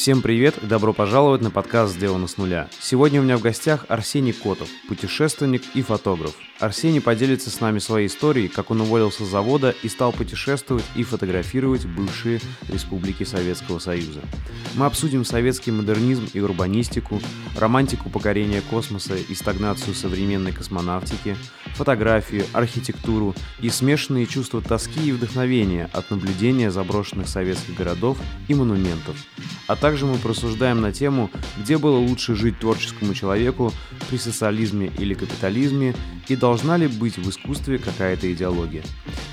Всем привет и добро пожаловать на подкаст «Сделано с нуля». Сегодня у меня в гостях Арсений Котов, путешественник и фотограф. Арсений поделится с нами своей историей, как он уволился с завода и стал путешествовать и фотографировать бывшие республики Советского Союза. Мы обсудим советский модернизм и урбанистику, романтику покорения космоса и стагнацию современной космонавтики, фотографию, архитектуру и смешанные чувства тоски и вдохновения от наблюдения заброшенных советских городов и монументов. А также мы просуждаем на тему, где было лучше жить творческому человеку при социализме или капитализме и должна ли быть в искусстве какая-то идеология.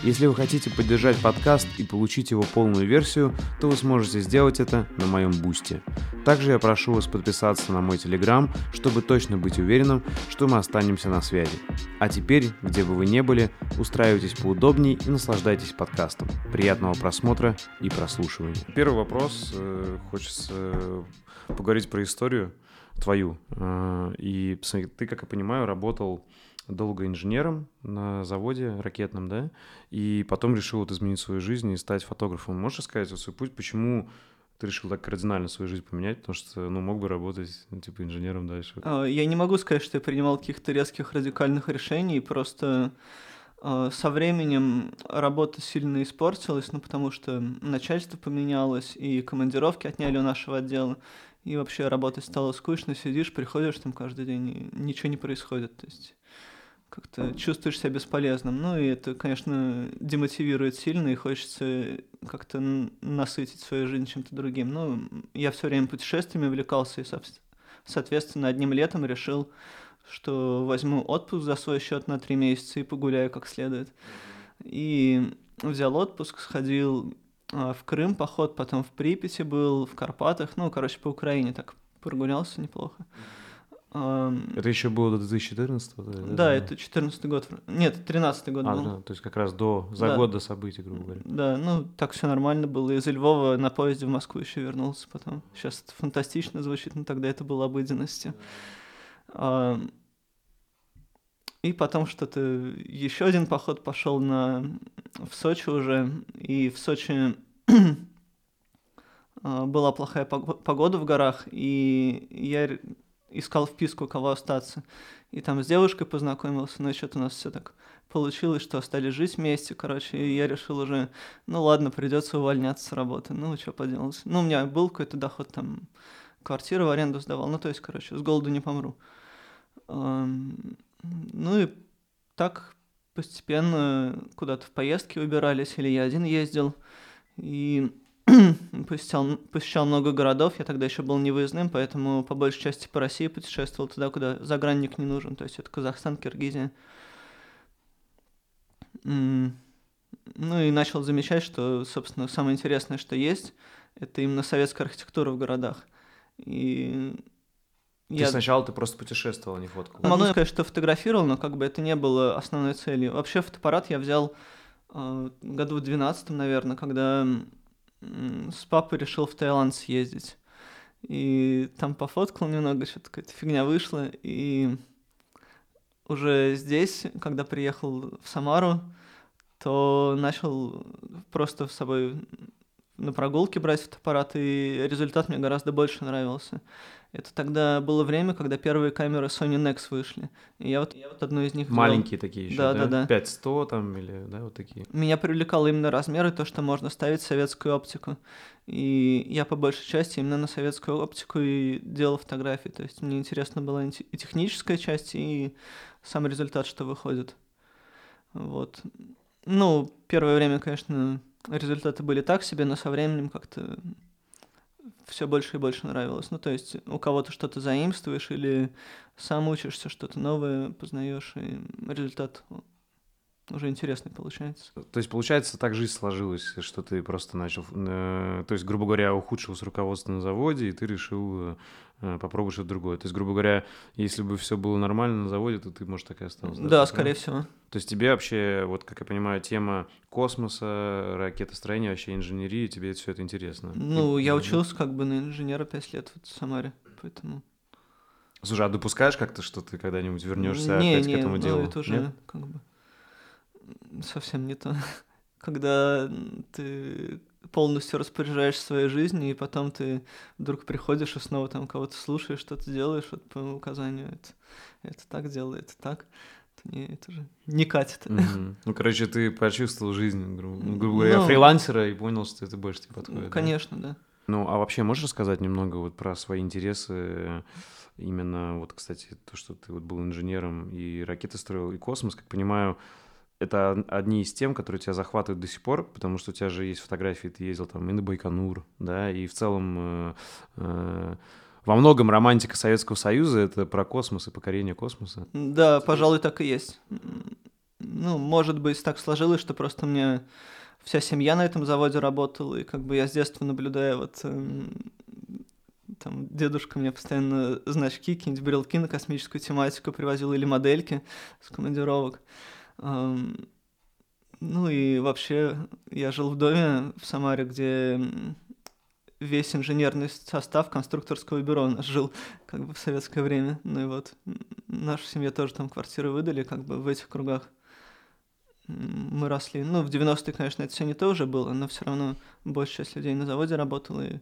Если вы хотите поддержать подкаст и получить его полную версию, то вы сможете сделать это на моем бусте. Также я прошу вас подписаться на мой телеграм, чтобы точно быть уверенным, что мы останемся на связи. А теперь, где бы вы ни были, устраивайтесь поудобней и наслаждайтесь подкастом. Приятного просмотра и прослушивания. Первый вопрос. Э, хочется э, поговорить про историю твою. Э, и ты, как я понимаю, работал долго инженером на заводе ракетном, да, и потом решил вот изменить свою жизнь и стать фотографом. Можешь сказать вот свой путь, почему ты решил так кардинально свою жизнь поменять, потому что, ну, мог бы работать, ну, типа, инженером дальше? А, я не могу сказать, что я принимал каких-то резких радикальных решений, просто со временем работа сильно испортилась, ну, потому что начальство поменялось, и командировки отняли у нашего отдела, и вообще работать стало скучно, сидишь, приходишь там каждый день, и ничего не происходит, то есть как-то чувствуешь себя бесполезным. Ну и это, конечно, демотивирует сильно, и хочется как-то насытить свою жизнь чем-то другим. Ну, я все время путешествиями увлекался, и, соответственно, одним летом решил, что возьму отпуск за свой счет на три месяца и погуляю как следует. И взял отпуск, сходил а, в Крым поход, потом в Припяти был, в Карпатах, ну, короче, по Украине так прогулялся неплохо. Это еще было до 2014 да? Да, это 14 год. Нет, 13 год а, был. Да, то есть как раз до, за да. год до событий, грубо говоря. Да, ну так все нормально было. Из Львова на поезде в Москву еще вернулся потом. Сейчас это фантастично звучит, но тогда это было обыденностью. А, и потом что-то еще один поход пошел на в Сочи уже. И в Сочи а, была плохая погода в горах, и я искал вписку, кого остаться. И там с девушкой познакомился, но что-то у нас все так получилось, что остались жить вместе, короче, и я решил уже, ну ладно, придется увольняться с работы, ну что поделать. Ну, у меня был какой-то доход, там, квартиру в аренду сдавал, ну, то есть, короче, с голоду не помру. Ну и так постепенно куда-то в поездки выбирались, или я один ездил, и посещал, посещал много городов, я тогда еще был невыездным, поэтому по большей части по России путешествовал туда, куда загранник не нужен, то есть это Казахстан, Киргизия. Ну и начал замечать, что, собственно, самое интересное, что есть, это именно советская архитектура в городах. И ты я... сначала ты просто путешествовал, а не фоткал. Могу сказать, что фотографировал, но как бы это не было основной целью. Вообще фотоаппарат я взял э, году в 12 наверное, когда с папой решил в Таиланд съездить. И там пофоткал немного, что-то какая-то фигня вышла. И уже здесь, когда приехал в Самару, то начал просто с собой на прогулке брать фотоаппарат, и результат мне гораздо больше нравился. Это тогда было время, когда первые камеры Sony Nex вышли. И я вот, я вот одну из них Маленькие взял. такие еще, да? Да, да, да. 5100 там или, да, вот такие. Меня привлекало именно размеры, то, что можно ставить советскую оптику. И я по большей части именно на советскую оптику и делал фотографии. То есть мне интересна была и техническая часть, и сам результат, что выходит. Вот. Ну, первое время, конечно, результаты были так себе, но со временем как-то все больше и больше нравилось. Ну, то есть у кого-то что-то заимствуешь или сам учишься, что-то новое познаешь, и результат уже интересный получается. То есть, получается, так жизнь сложилась, что ты просто начал, э, то есть, грубо говоря, ухудшилось руководство на заводе, и ты решил э, попробовать что-то другое. То есть, грубо говоря, если бы все было нормально на заводе, то ты, может, так и остался. Да, да скорее да? всего. То есть тебе вообще, вот как я понимаю, тема космоса, ракетостроения, вообще инженерии, тебе все это интересно? Ну, я учился как бы на инженера пять лет в Самаре, поэтому... Слушай, а допускаешь как-то, что ты когда-нибудь вернешься опять не, к этому ну, делу? это уже Нет? как бы совсем не то. Когда ты полностью распоряжаешься своей жизнью, и потом ты вдруг приходишь и снова там кого-то слушаешь, что-то делаешь вот по указанию. Это, это так делай, это так. Это, не, это же не катит. Mm-hmm. Ну, короче, ты почувствовал жизнь, ну, грубо говоря, ну, фрилансера и понял, что это больше тебе подходит. Конечно, да? да. Ну, а вообще можешь рассказать немного вот про свои интересы? Именно вот, кстати, то, что ты вот был инженером и ракеты строил, и космос, как понимаю, это одни из тем, которые тебя захватывают до сих пор, потому что у тебя же есть фотографии, ты ездил там и на Байконур, да, и в целом э, э, во многом романтика Советского Союза — это про космос и покорение космоса. Да, пожалуй, так и есть. Ну, может быть, так сложилось, что просто мне вся семья на этом заводе работала, и как бы я с детства наблюдаю вот эм, там дедушка мне постоянно значки, какие-нибудь брелки на космическую тематику привозил или модельки с командировок. Ну и вообще я жил в доме в Самаре, где весь инженерный состав конструкторского бюро у нас жил как бы в советское время. Ну и вот наша семья тоже там квартиры выдали как бы в этих кругах. Мы росли. Ну, в 90-е, конечно, это все не то уже было, но все равно большая часть людей на заводе работала, и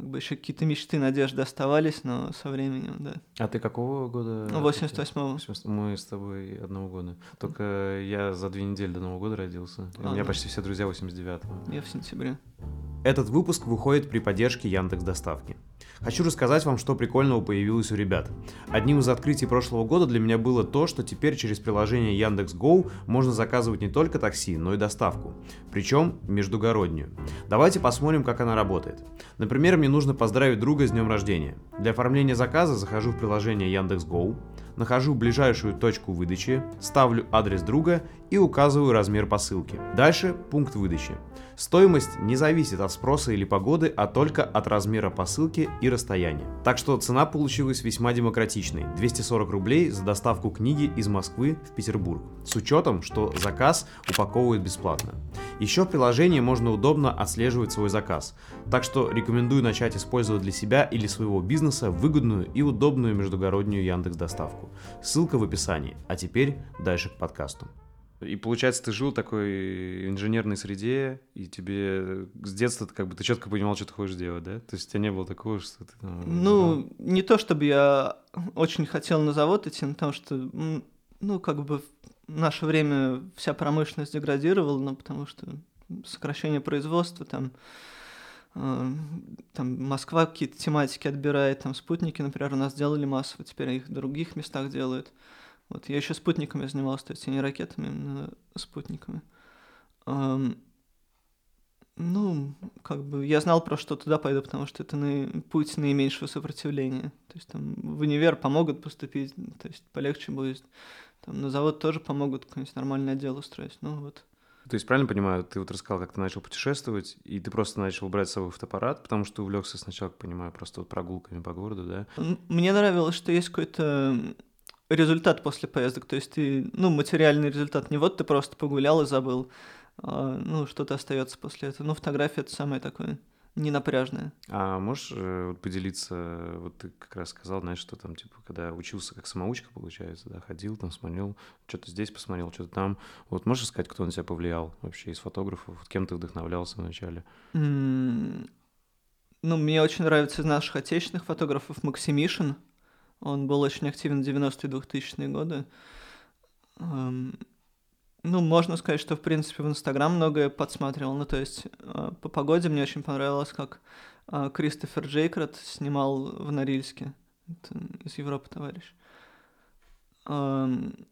как бы еще какие-то мечты, надежды оставались, но со временем, да. А ты какого года? 88-го. Мы с тобой одного года. Только я за две недели до Нового года родился. А, у меня да. почти все друзья 89-го. Я в сентябре. Этот выпуск выходит при поддержке Яндекс Доставки. Хочу рассказать вам, что прикольного появилось у ребят. Одним из открытий прошлого года для меня было то, что теперь через приложение Яндекс.Гоу можно заказывать не только такси, но и доставку. Причем междугороднюю. Давайте посмотрим, как она работает. Например, мне нужно поздравить друга с днем рождения. Для оформления заказа захожу в приложение Яндекс.Гоу, нахожу ближайшую точку выдачи, ставлю адрес друга и указываю размер посылки. Дальше пункт выдачи. Стоимость не зависит от спроса или погоды, а только от размера посылки и расстояния. Так что цена получилась весьма демократичной – 240 рублей за доставку книги из Москвы в Петербург, с учетом, что заказ упаковывают бесплатно. Еще в приложении можно удобно отслеживать свой заказ, так что рекомендую начать использовать для себя или своего бизнеса выгодную и удобную междугороднюю Яндекс доставку. Ссылка в описании. А теперь дальше к подкасту. И получается, ты жил в такой инженерной среде, и тебе с детства ты как бы ты четко понимал, что ты хочешь делать, да? То есть у тебя не было такого, что ты там... Ну, да? не то чтобы я очень хотел на завод идти, но потому что, ну, как бы в наше время вся промышленность деградировала, ну, потому что сокращение производства, там, там Москва какие-то тематики отбирает, там спутники, например, у нас делали массово, теперь их в других местах делают. Вот я еще спутниками занимался, то есть не ракетами, именно спутниками. Um, ну, как бы я знал про что туда пойду, потому что это на, путь наименьшего сопротивления. То есть там в универ помогут поступить, то есть полегче будет. Там на завод тоже помогут какой-нибудь нормальный отдел устроить. Ну вот. То есть, правильно понимаю, ты вот рассказал, как ты начал путешествовать, и ты просто начал брать с собой фотоаппарат, потому что увлекся сначала, как понимаю, просто вот прогулками по городу, да? Мне нравилось, что есть какой-то результат после поездок. То есть ты, ну, материальный результат. Не вот ты просто погулял и забыл. А, ну, что-то остается после этого. Ну, фотография это самое такое ненапряжное. А можешь э, поделиться, вот ты как раз сказал, знаешь, что там, типа, когда учился как самоучка, получается, да, ходил там, смотрел, что-то здесь посмотрел, что-то там. Вот можешь сказать, кто на тебя повлиял вообще из фотографов? Вот кем ты вдохновлялся вначале? Mm, ну, мне очень нравится из наших отечественных фотографов Максимишин. Он был очень активен в 90-е 2000-е годы. Эм, ну, можно сказать, что, в принципе, в Инстаграм многое подсматривал. Ну, то есть, э, по погоде мне очень понравилось, как э, Кристофер Джейкрат снимал в Норильске. Это из Европы товарищ. Эм,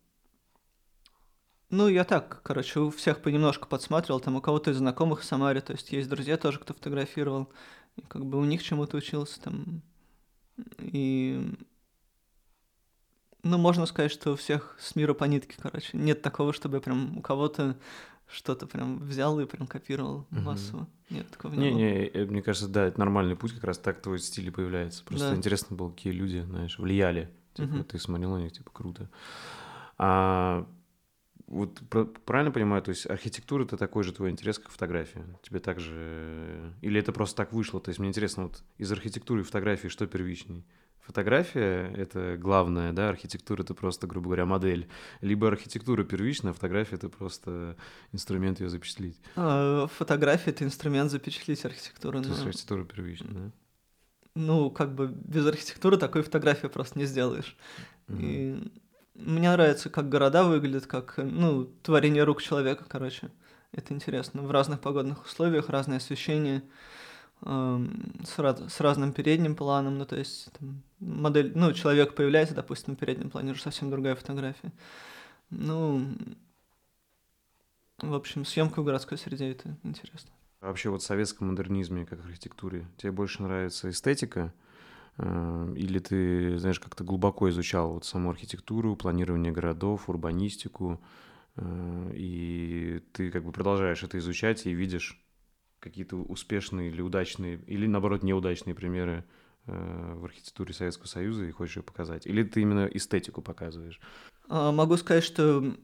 ну, я так, короче, у всех понемножку подсматривал, там у кого-то из знакомых в Самаре, то есть есть друзья тоже, кто фотографировал, и как бы у них чему-то учился там. И ну, можно сказать, что у всех с мира по нитке, короче. Нет такого, чтобы прям у кого-то что-то прям взял и прям копировал угу. массово. Нет, такого не, не было. Не, э, мне кажется, да, это нормальный путь, как раз так твой стиль и появляется. Просто да. интересно было, какие люди, знаешь, влияли. Типа, угу. ты смотрел на них, типа, круто. А вот правильно понимаю, то есть архитектура это такой же твой интерес, как фотография? Тебе также... Или это просто так вышло? То есть мне интересно, вот из архитектуры и фотографии что первичней? Фотография — это главное, да, архитектура — это просто, грубо говоря, модель, либо архитектура первичная, фотография — это просто инструмент ее запечатлить. А, фотография — это инструмент запечатлить архитектуру. То есть но... архитектура первичная, да? Ну, как бы без архитектуры такой фотографии просто не сделаешь. Mm-hmm. И мне нравится, как города выглядят, как, ну, творение рук человека, короче. Это интересно. В разных погодных условиях, разное освещение с, раз, с разным передним планом, ну, то есть там, модель, ну, человек появляется, допустим, на переднем плане, уже совсем другая фотография. Ну, в общем, съемка в городской среде это интересно. Вообще вот в советском модернизме, как архитектуре, тебе больше нравится эстетика, э, или ты, знаешь, как-то глубоко изучал вот саму архитектуру, планирование городов, урбанистику, э, и ты как бы продолжаешь это изучать и видишь какие-то успешные или удачные, или наоборот неудачные примеры э, в архитектуре Советского Союза и хочешь ее показать? Или ты именно эстетику показываешь? А, могу сказать, что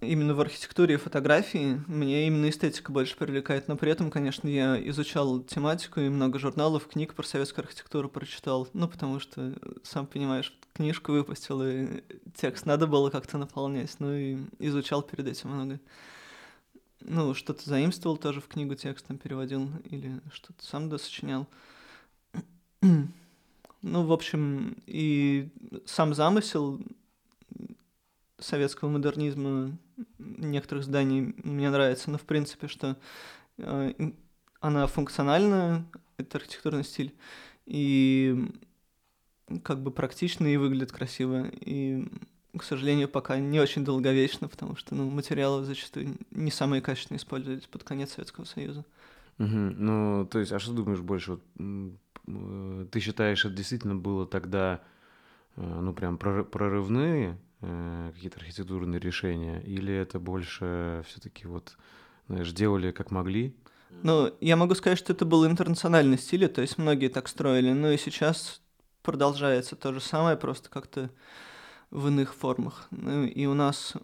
именно в архитектуре и фотографии мне именно эстетика больше привлекает, но при этом, конечно, я изучал тематику и много журналов, книг про советскую архитектуру прочитал, ну, потому что, сам понимаешь, книжку выпустил, и текст надо было как-то наполнять, ну, и изучал перед этим много ну, что-то заимствовал тоже в книгу текстом переводил или что-то сам досочинял. ну, в общем, и сам замысел советского модернизма некоторых зданий мне нравится, но в принципе, что э, она функциональна, это архитектурный стиль, и как бы практичный и выглядит красиво, и к сожалению, пока не очень долговечно, потому что ну, материалы зачастую не самые качественные использовались под конец Советского Союза. Угу. Ну, то есть, а что думаешь больше? Вот, э, ты считаешь, это действительно было тогда, э, ну, прям прорывные э, какие-то архитектурные решения, или это больше все-таки вот, знаешь, делали как могли? Ну, я могу сказать, что это был интернациональный стиль, то есть многие так строили, но и сейчас продолжается то же самое, просто как-то в иных формах. Ну, и у нас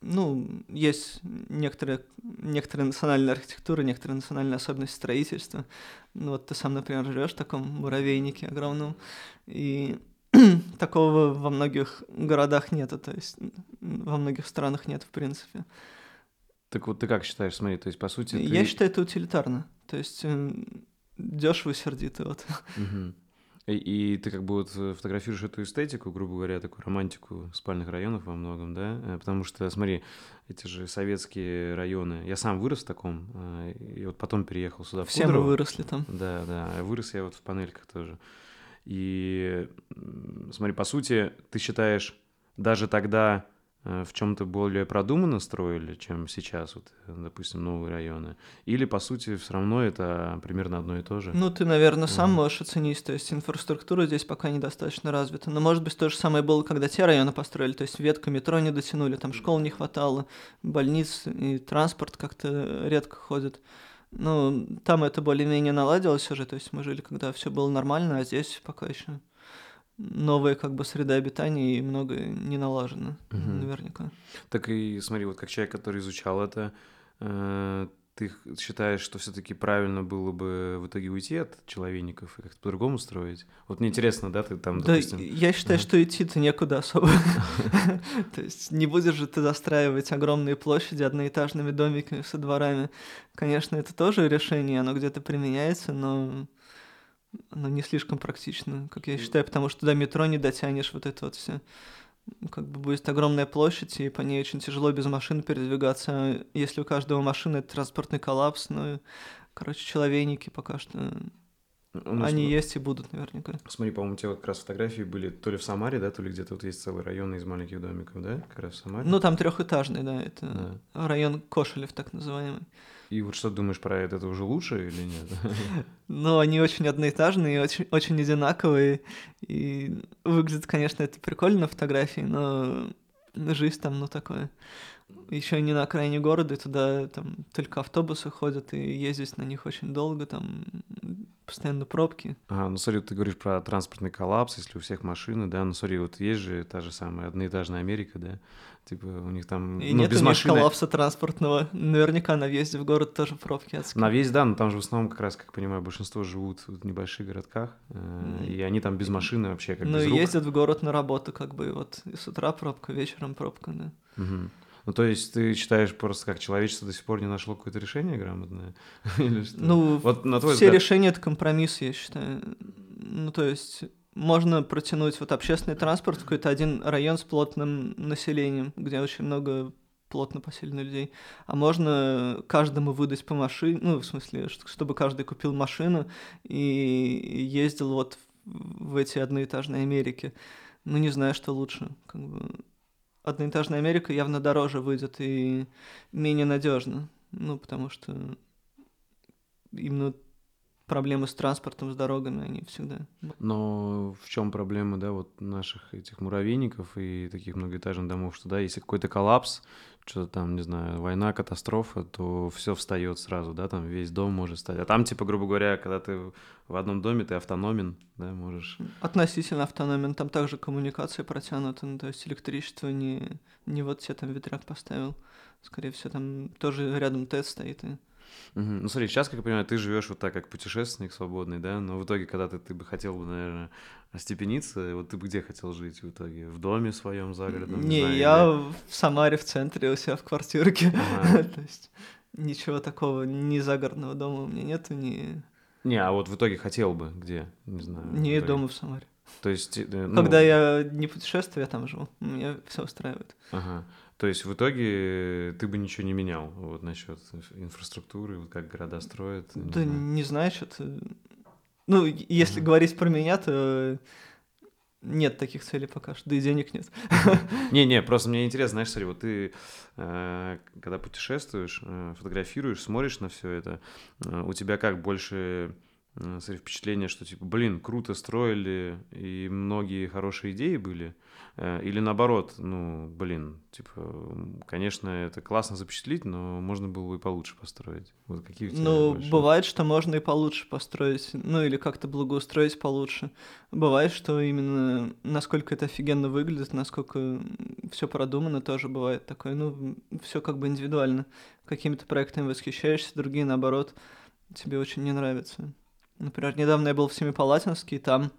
ну, есть некоторые, некоторые национальные архитектуры, некоторые национальные особенности строительства. Ну, вот ты сам, например, живешь в таком муравейнике огромном, и такого во многих городах нету, то есть во многих странах нет, в принципе. Так вот ты как считаешь, смотри, то есть по сути... Ты... Я считаю это утилитарно, то есть дешево и сердито, вот. Угу. И, ты как бы вот э, фотографируешь эту эстетику, грубо говоря, такую романтику спальных районов во многом, да? Э, потому что, смотри, эти же советские районы. Я сам вырос в таком, э, и вот потом переехал сюда, в Все Кудрово. мы выросли там. Да, да. Вырос я вот в панельках тоже. И смотри, по сути, ты считаешь, даже тогда в чем-то более продуманно строили, чем сейчас, вот, допустим, новые районы? Или, по сути, все равно это примерно одно и то же? Ну, ты, наверное, сам mm. можешь оценить, то есть инфраструктура здесь пока недостаточно развита. Но, может быть, то же самое было, когда те районы построили, то есть ветка метро не дотянули, там школ не хватало, больниц и транспорт как-то редко ходит. Ну, там это более-менее наладилось уже, то есть мы жили, когда все было нормально, а здесь пока еще новая как бы среда обитания и многое не налажено, угу. наверняка. Так и смотри, вот как человек, который изучал это, э, ты считаешь, что все-таки правильно было бы в итоге уйти от человейников и как-то по-другому строить? Вот мне интересно, да, ты там, допустим... Да, я считаю, что идти-то некуда особо. То есть не будешь же ты застраивать огромные площади одноэтажными домиками со дворами. Конечно, это тоже решение, оно где-то применяется, но оно не слишком практично, как я считаю, потому что до метро не дотянешь вот это вот все. Как бы будет огромная площадь, и по ней очень тяжело без машин передвигаться. Если у каждого машины это транспортный коллапс, ну, короче, человейники пока что ну, Они см... есть и будут наверняка. Смотри, по-моему, у тебя как раз фотографии были то ли в Самаре, да, то ли где-то вот есть целый район из маленьких домиков, да, как раз в Самаре. Ну, там трехэтажный, да, это да. район Кошелев, так называемый. И вот что думаешь про это? Это уже лучше или нет? Ну, они очень одноэтажные, очень, очень одинаковые. И выглядит, конечно, это прикольно на фотографии, но жизнь там, ну, такое. Еще не на окраине города, и туда там только автобусы ходят, и ездить на них очень долго, там постоянно пробки. А, ну смотри, ты говоришь про транспортный коллапс, если у всех машины, да, ну смотри, вот есть же та же самая одноэтажная Америка, да, типа у них там, и ну, нет без у них машины... коллапса транспортного. Наверняка на въезде в город тоже пробки адские. На весь, да, но там же в основном, как раз, как понимаю, большинство живут в небольших городках, э, и они там без машины вообще как Ну, ездят в город на работу, как бы, вот и с утра пробка, вечером пробка, да. Мгм. Ну, то есть ты считаешь просто, как человечество до сих пор не нашло какое-то решение грамотное? Или что? Ну, вот на твой все взгляд- решения — это компромисс, я считаю. Ну, то есть можно протянуть вот общественный транспорт в какой-то один район с плотным населением, где очень много плотно поселенных людей. А можно каждому выдать по машине, ну, в смысле, чтобы каждый купил машину и ездил вот в эти одноэтажные Америки. Ну, не знаю, что лучше. Как бы одноэтажная Америка явно дороже выйдет и менее надежно. Ну, потому что именно проблемы с транспортом, с дорогами, они всегда. Но в чем проблема, да, вот наших этих муравейников и таких многоэтажных домов, что, да, если какой-то коллапс, что-то там, не знаю, война, катастрофа, то все встает сразу, да, там весь дом может стать. А там, типа, грубо говоря, когда ты в одном доме, ты автономен, да, можешь... Относительно автономен, там также коммуникация протянута, ну, то есть электричество не, не вот тебе там ветряк поставил. Скорее всего, там тоже рядом ТЭЦ стоит. И... Мгм. Ну, смотри, сейчас, как я понимаю, ты живешь вот так, как путешественник свободный, да, но в итоге, когда ты, ты бы хотел бы, наверное, остепениться, вот ты бы где хотел жить в итоге? В доме своем загородном? не, знаю, я или- в Самаре в центре у себя в квартирке. Ага. то есть ничего такого, ни загородного дома у меня нету, ни, Не, а вот в итоге хотел бы где? Не знаю. в ни итоге. дома в Самаре. То есть... э, ну, Когда я не путешествую, я там живу. Меня все устраивает. Ага. То есть в итоге ты бы ничего не менял вот насчет инфраструктуры, вот как города строят? не Да знаю. не это... Ну, если Мгм. говорить про меня, то нет таких целей пока что, да и денег нет. Не-не, просто мне интересно, знаешь, смотри, вот ты, э, когда путешествуешь, э, фотографируешь, смотришь на все это, э, у тебя как больше, э, смотри, впечатление, что типа, блин, круто строили, и многие хорошие идеи были, э, или наоборот, ну, блин, типа, конечно, это классно запечатлить, но можно было бы и получше построить. Вот какие у тебя Ну, больше? бывает, что можно и получше построить, ну или как-то благоустроить получше. Бывает, что именно насколько это офигенно выглядит, насколько все продумано, тоже бывает такое. Ну, все как бы индивидуально. Какими-то проектами восхищаешься, другие, наоборот, тебе очень не нравятся. Например, недавно я был в Семипалатинске, и там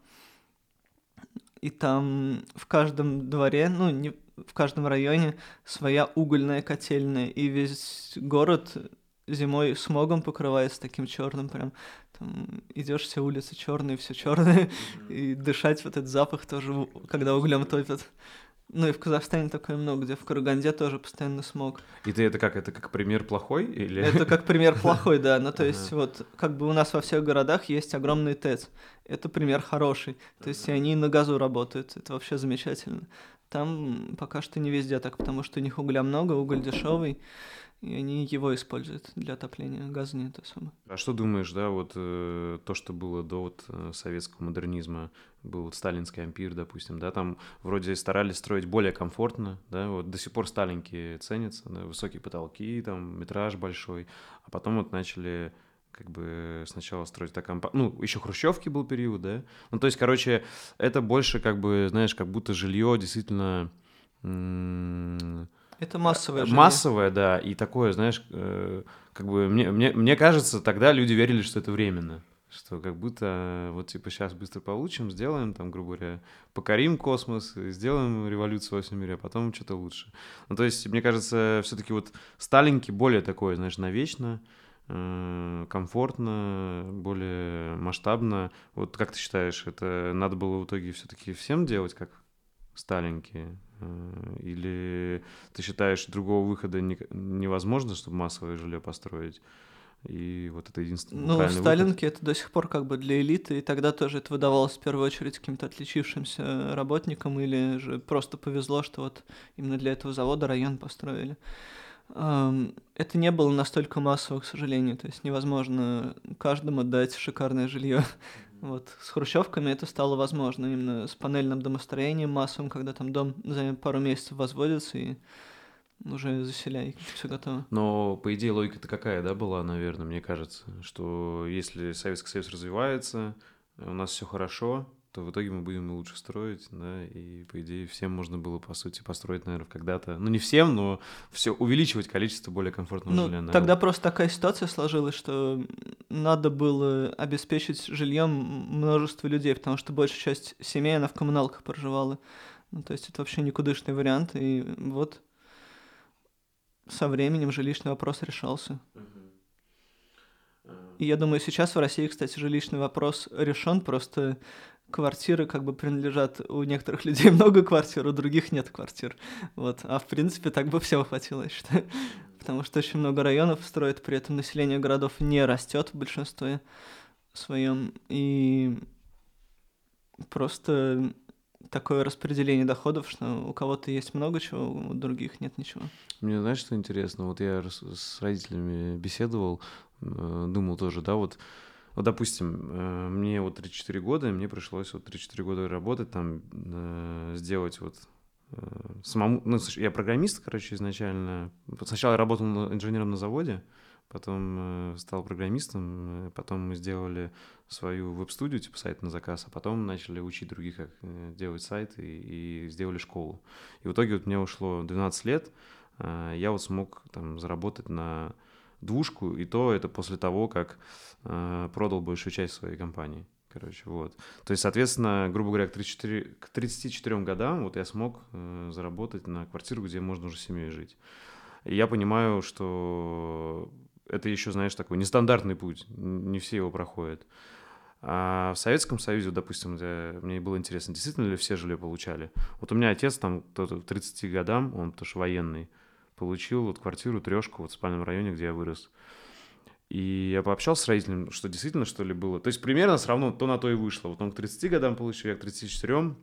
и там в каждом дворе, ну, не в каждом районе своя угольная котельная, и весь город зимой смогом покрывается таким черным прям. Там идешь все улицы черные, все черное, и дышать вот этот запах тоже, когда углем топят. Ну и в Казахстане такое много, где в Караганде тоже постоянно смог. И ты это как, это как пример плохой или? Это как пример плохой, да. Ну, то есть, вот, как бы у нас во всех городах есть огромный ТЭЦ. Это пример хороший. То есть, они на газу работают. Это вообще замечательно. Там пока что не везде так, потому что у них угля много, уголь дешевый, и они его используют для отопления. Газа нет особо. А что думаешь, да, вот э, то, что было до вот э, советского модернизма, был вот сталинский ампир, допустим, да, там вроде старались строить более комфортно, да, вот до сих пор сталинки ценятся, да, высокие потолки, там метраж большой, а потом вот начали как бы сначала строить так компа... Ну, еще хрущевки был период, да? Ну, то есть, короче, это больше как бы, знаешь, как будто жилье действительно Это массовое жилье. Массовое, да, и такое, знаешь, э, как бы мне, мне, мне кажется, тогда люди верили, что это временно. Что как будто э, вот типа сейчас быстро получим, сделаем там, грубо говоря, покорим космос, сделаем революцию во всем мире, а потом что-то лучше. Ну, то есть, мне кажется, все-таки вот Сталинки более такое, знаешь, навечно, э, комфортно, более масштабно. Вот как ты считаешь, это надо было в итоге все-таки всем делать, как Сталинки? Э, Или ты считаешь, другого выхода не- невозможно, чтобы массовое жилье построить? И вот это единственный Ну, правильный выход? Сталинки это до сих пор как бы для элиты, и тогда тоже это выдавалось в первую очередь каким-то отличившимся работникам, или же просто повезло, что вот именно для этого завода район построили. Это не было настолько массово, к сожалению, то есть невозможно каждому дать шикарное жилье. Вот с хрущевками это стало возможно именно с панельным домостроением массовым, когда там дом за пару месяцев возводится и уже заселяй, все готово. Но, по идее, логика-то какая, да, была, наверное, мне кажется, что если Советский Союз развивается, у нас все хорошо, то в итоге мы будем лучше строить, да, и, по идее, всем можно было, по сути, построить, наверное, когда-то, ну, не всем, но все увеличивать количество более комфортного ну, жилья. Наверное. Тогда просто такая ситуация сложилась, что надо было обеспечить жильем множество людей, потому что большая часть семей, она в коммуналках проживала. Ну, то есть это вообще никудышный вариант, и вот со временем жилищный вопрос решался. И я думаю, сейчас в России, кстати, жилищный вопрос решен, просто квартиры как бы принадлежат у некоторых людей много квартир, у других нет квартир. Вот. А в принципе так бы всего хватило, я считаю. Потому что очень много районов строят, при этом население городов не растет в большинстве своем. И просто такое распределение доходов, что у кого-то есть много чего, у других нет ничего. Мне знаешь, что интересно? Вот я с родителями беседовал, э, думал тоже, да, вот вот, допустим, э, мне вот 34 года, мне пришлось вот 34 года работать, там, э, сделать вот самому... Ну, я программист, короче, изначально. Сначала я работал инженером на заводе, потом стал программистом, потом мы сделали свою веб-студию, типа сайт на заказ, а потом начали учить других, как э, делать сайты, и, сделали школу. И в итоге вот мне ушло 12 лет, э, я вот смог там заработать на двушку, и то это после того, как э, продал большую часть своей компании. Короче, вот. То есть, соответственно, грубо говоря, к, 34, к 34 годам вот я смог э, заработать на квартиру, где можно уже семьей жить. И я понимаю, что это еще, знаешь, такой нестандартный путь, не все его проходят. А в Советском Союзе, допустим, мне было интересно, действительно ли все жилье получали. Вот у меня отец там к 30 годам, он тоже военный, получил вот квартиру, трешку вот в спальном районе, где я вырос. И я пообщался с родителями, что действительно что ли было. То есть примерно все равно то на то и вышло. Вот он к 30 годам получил, я к 34.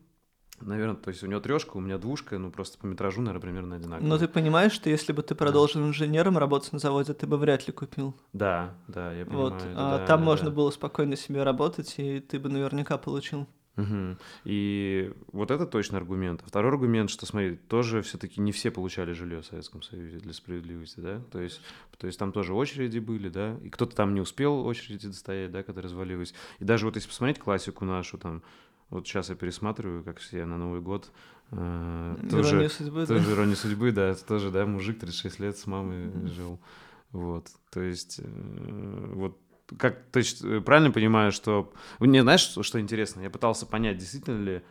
Наверное, то есть у него трешка, у меня двушка, ну просто по метражу, наверное, примерно одинаково. Но ты понимаешь, что если бы ты продолжил да. инженером работать на заводе, ты бы вряд ли купил. Да, да, я понимаю. Вот, а там да. можно было спокойно себе работать, и ты бы наверняка получил. Угу. И вот это точно аргумент. А второй аргумент, что, смотри, тоже все-таки не все получали жилье в Советском Союзе для справедливости, да? То есть, то есть там тоже очереди были, да? И кто-то там не успел очереди достоять, да, когда развалилась. И даже вот если посмотреть классику нашу, там, вот сейчас я пересматриваю, как все на Новый год. Э, тоже, судьбы, тоже да? ирония судьбы, да, это тоже, да, мужик 36 лет с мамой mm-hmm. жил. Вот, то есть, э, вот как, есть, э, правильно понимаю, что... Мне знаешь, что, интересно? Я пытался понять, действительно ли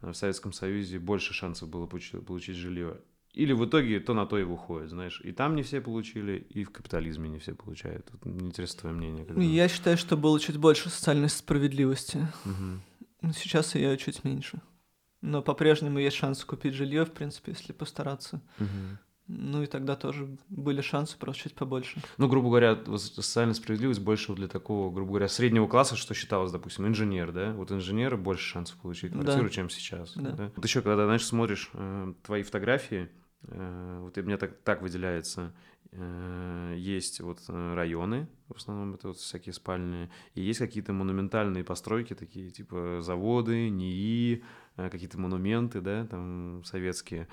в Советском Союзе больше шансов было получить, получить жилье. Или в итоге то на то и выходит, знаешь. И там не все получили, и в капитализме не все получают. Вот, интересно твое мнение. Когда... Я считаю, что было чуть больше социальной справедливости. Угу. Ну, сейчас ее чуть меньше. Но по-прежнему есть шанс купить жилье, в принципе, если постараться. Угу. Ну и тогда тоже были шансы просто чуть побольше. Ну, грубо говоря, социальная справедливость больше для такого, грубо говоря, среднего класса, что считалось, допустим, инженер, да? Вот инженеры больше шансов получить квартиру, да. чем сейчас. Да. Да? Вот еще, когда, знаешь, смотришь э, твои фотографии, э, вот и мне так, так выделяется Э, есть вот э, районы, в основном это вот всякие спальные, и есть какие-то монументальные постройки, такие типа заводы, НИИ, э, какие-то монументы, да, там советские.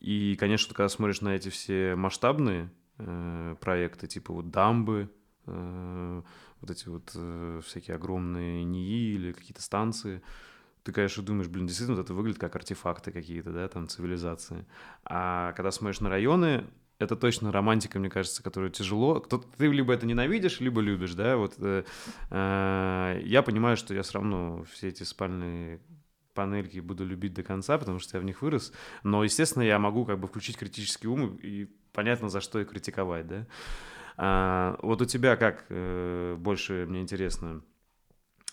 И, конечно, когда смотришь на эти все масштабные э, проекты, типа вот дамбы, э, вот эти вот э, всякие огромные НИИ или какие-то станции, ты, конечно, думаешь, блин, действительно, вот это выглядит как артефакты какие-то, да, там, цивилизации. А когда смотришь на районы, это точно романтика, мне кажется, которую тяжело. Кто ты либо это ненавидишь, либо любишь, да. Вот э, э, я понимаю, что я все равно все эти спальные панельки буду любить до конца, потому что я в них вырос. Но, естественно, я могу как бы включить критический ум и понятно, за что и критиковать, да. А, вот у тебя как э, больше мне интересно?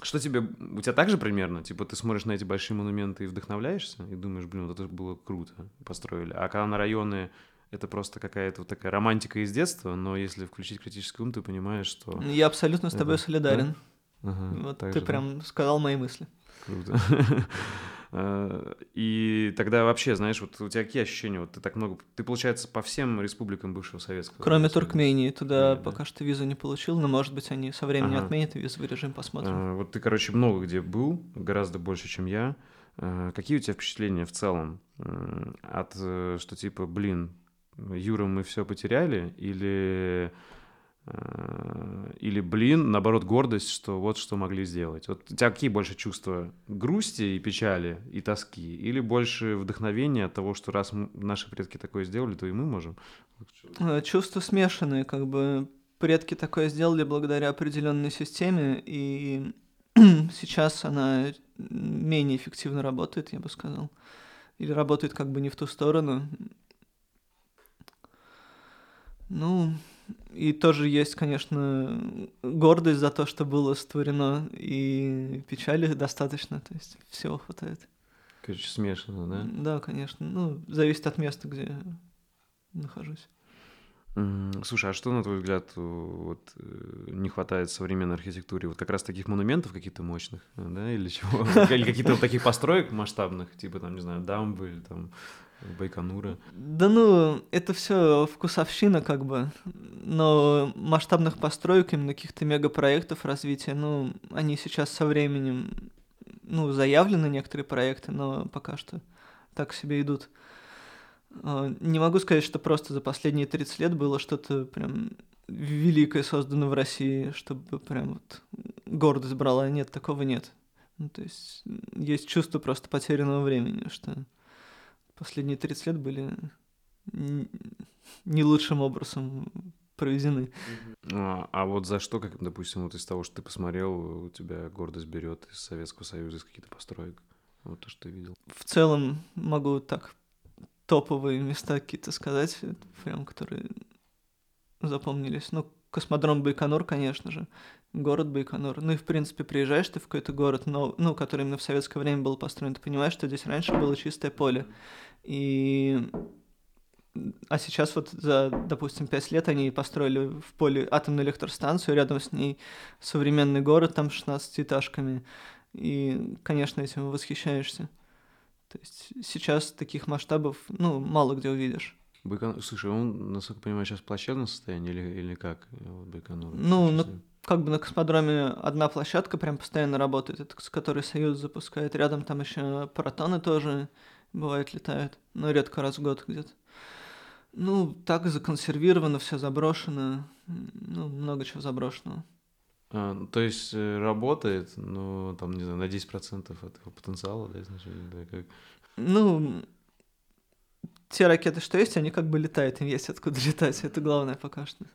Что тебе, у тебя так же примерно? Типа ты смотришь на эти большие монументы и вдохновляешься, и думаешь, блин, вот это было круто, построили. А когда на районы это просто какая-то вот такая романтика из детства, но если включить критический ум, ты понимаешь, что... Я абсолютно с тобой это... солидарен. Да? Ага, вот ты же, прям да? сказал мои мысли. Круто. А, и тогда вообще, знаешь, вот у тебя какие ощущения? Вот ты так много... Ты, получается, по всем республикам бывшего Советского Кроме Союза. Туркмении. Туда да, пока да. что визу не получил, но, может быть, они со временем ага. отменят визовый режим, посмотрим. А, вот ты, короче, много где был, гораздо больше, чем я. А, какие у тебя впечатления в целом от, э, что типа, блин, Юра, мы все потеряли, или Э, или, блин, наоборот, гордость, что вот что могли сделать. Вот у тебя какие больше чувства? Грусти и печали, и тоски? Или больше вдохновения от того, что раз наши предки такое сделали, то и мы можем? Э, чувства смешанные, как бы предки такое сделали благодаря определенной системе, и сейчас она менее эффективно работает, я бы сказал. Или работает как бы не в ту сторону. Ну, и тоже есть, конечно, гордость за то, что было створено, и печали достаточно, то есть всего хватает. Короче, смешано, да? Да, конечно. Ну, зависит от места, где я нахожусь. Слушай, а что, на твой взгляд, вот, э, не хватает современной архитектуре? Вот как раз таких монументов каких-то мощных, да, или чего? Или каких-то вот таких построек масштабных, типа, там, не знаю, дамбы или там Байконура. Да ну, это все вкусовщина как бы, но масштабных построек, именно каких-то мегапроектов развития, ну, они сейчас со временем, ну, заявлены некоторые проекты, но пока что так себе идут. А, не могу сказать, что просто за последние 30 лет было что-то прям великое создано в России, чтобы прям вот гордость брала. Нет, такого нет. Ну, то есть есть чувство просто потерянного времени, что последние 30 лет были не лучшим образом проведены. А, а вот за что, как, допустим, вот из того, что ты посмотрел, у тебя гордость берет из Советского Союза, из каких-то построек? Вот то, что ты видел. В целом могу так топовые места какие-то сказать, прям которые запомнились. Ну, космодром Байконур, конечно же, город Байконур. Ну и, в принципе, приезжаешь ты в какой-то город, но, ну, который именно в советское время был построен, ты понимаешь, что здесь раньше было чистое поле. И... А сейчас вот за, допустим, пять лет они построили в поле атомную электростанцию, рядом с ней современный город, там 16 этажками. И, конечно, этим восхищаешься. То есть сейчас таких масштабов, ну, мало где увидишь. Байконур, слушай, он, насколько я понимаю, сейчас в плачевном состоянии или, или как? Байконур, ну, на, как бы на космодроме одна площадка прям постоянно работает, это с которой Союз запускает. Рядом там еще протоны тоже бывает летают, но редко раз в год где-то. Ну, так законсервировано, все заброшено, ну, много чего заброшенного. А, то есть э, работает, ну, там, не знаю, на 10% от его потенциала, да, значит, да, как... Ну, те ракеты, что есть, они как бы летают, им есть откуда летать, это главное пока что.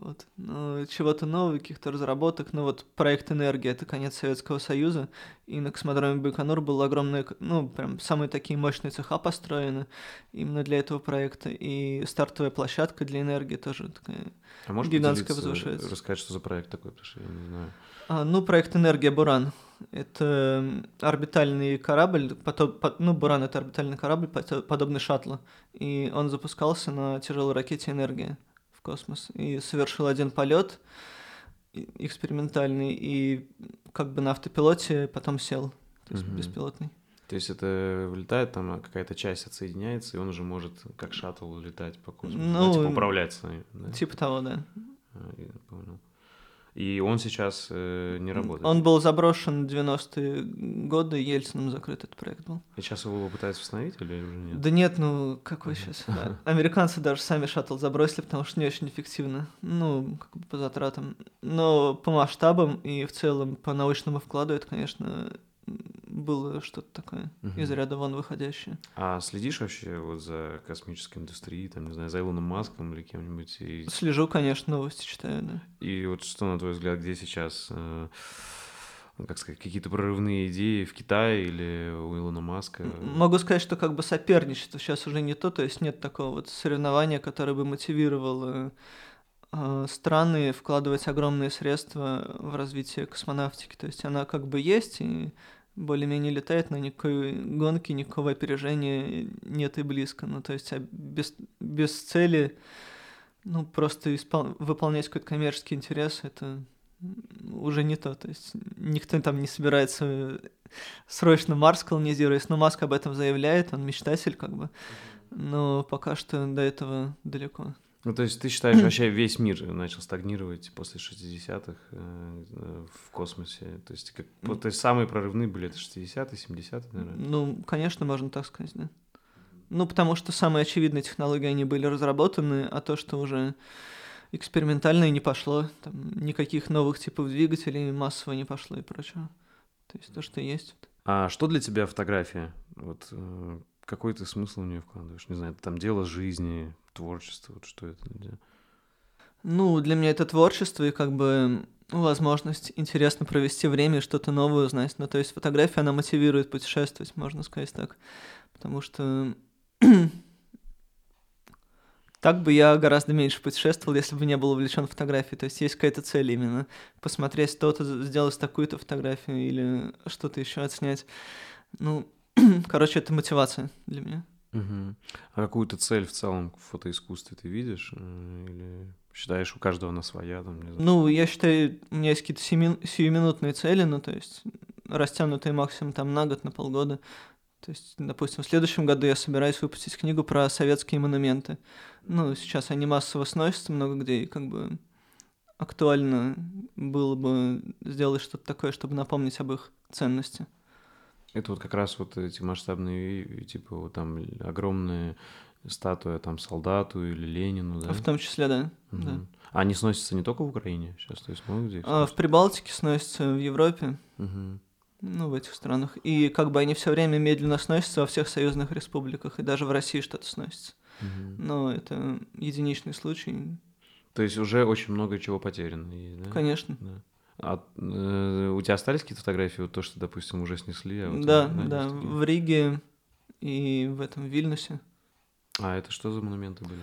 Вот. Ну, чего-то нового, каких-то разработок. Ну, вот проект «Энергия» — это конец Советского Союза, и на космодроме Байконур был огромный, ну, прям самые такие мощные цеха построены именно для этого проекта, и стартовая площадка для «Энергии» тоже такая а можешь гигантская возвышается. рассказать, что за проект такой, потому что я не знаю. А, ну, проект «Энергия Буран». Это орбитальный корабль, потом, ну, Буран — это орбитальный корабль, подобный шаттлу, и он запускался на тяжелой ракете «Энергия» космос и совершил один полет экспериментальный и как бы на автопилоте потом сел, то есть угу. беспилотный. То есть это вылетает, там какая-то часть отсоединяется, и он уже может как шаттл летать по космосу, ну, да, типа управляться. Да? Типа того, да. А, я понял. И он сейчас э, не работает. Он был заброшен в 90-е годы, Ельцином закрыт этот проект был. И сейчас его пытаются восстановить или уже нет? Да нет, ну какой сейчас? Американцы даже сами шаттл забросили, потому что не очень эффективно. Ну, как бы по затратам. Но по масштабам и в целом по научному вкладу это, конечно, было что-то такое угу. из ряда вон выходящее. А следишь вообще вот за космической индустрией, там, не знаю, за Илоном Маском или кем-нибудь? И... Слежу, конечно, новости читаю, да. И вот что, на твой взгляд, где сейчас, э, как сказать, какие-то прорывные идеи в Китае или у Илона Маска? Могу сказать, что как бы соперничество сейчас уже не то, то есть нет такого вот соревнования, которое бы мотивировало э, страны вкладывать огромные средства в развитие космонавтики. То есть она как бы есть, и более-менее летает, но никакой гонки, никакого опережения нет и близко. Ну, то есть а без, без цели, ну, просто испол... выполнять какой-то коммерческий интерес, это уже не то. То есть никто там не собирается срочно Марс колонизировать, но Маск об этом заявляет, он мечтатель как бы, но пока что до этого далеко. Ну, то есть ты считаешь, вообще весь мир начал стагнировать после 60-х э, в космосе? То есть, как, то есть самые прорывные были это 60-е, 70-е, наверное? Ну, конечно, можно так сказать, да. Ну, потому что самые очевидные технологии, они были разработаны, а то, что уже экспериментальное не пошло, там, никаких новых типов двигателей массово не пошло и прочего. То есть то, что есть. А что для тебя фотография? Вот э, какой ты смысл в нее вкладываешь? Не знаю, это там дело жизни, творчество, вот что это? Ну, для меня это творчество и как бы ну, возможность интересно провести время и что-то новое узнать. Ну, то есть фотография, она мотивирует путешествовать, можно сказать так. Потому что так бы я гораздо меньше путешествовал, если бы не был увлечен фотографией. То есть есть какая-то цель именно. Посмотреть что-то, сделать такую-то фотографию или что-то еще отснять. Ну, короче, это мотивация для меня. Угу. А какую-то цель в целом в фотоискусстве ты видишь? Э, или считаешь, у каждого она своя? Там, не знаю? Ну, я считаю, у меня есть какие-то сиюминутные цели, ну, то есть растянутые максимум там на год, на полгода. То есть, допустим, в следующем году я собираюсь выпустить книгу про советские монументы. Ну, сейчас они массово сносятся много где, и как бы актуально было бы сделать что-то такое, чтобы напомнить об их ценности. Это вот как раз вот эти масштабные, типа вот там огромные статуя там солдату или Ленину, да? В том числе, да. Угу. да. А они сносятся не только в Украине сейчас, то есть много где? А, в Прибалтике сносятся, в Европе. Угу ну, в этих странах. И как бы они все время медленно сносятся во всех союзных республиках, и даже в России что-то сносится. Угу. Но это единичный случай. То есть уже очень много чего потеряно да? Конечно. Да. А э, у тебя остались какие-то фотографии, вот то, что, допустим, уже снесли? А вот да, да, в Риге и в этом Вильнюсе. А это что за монументы были?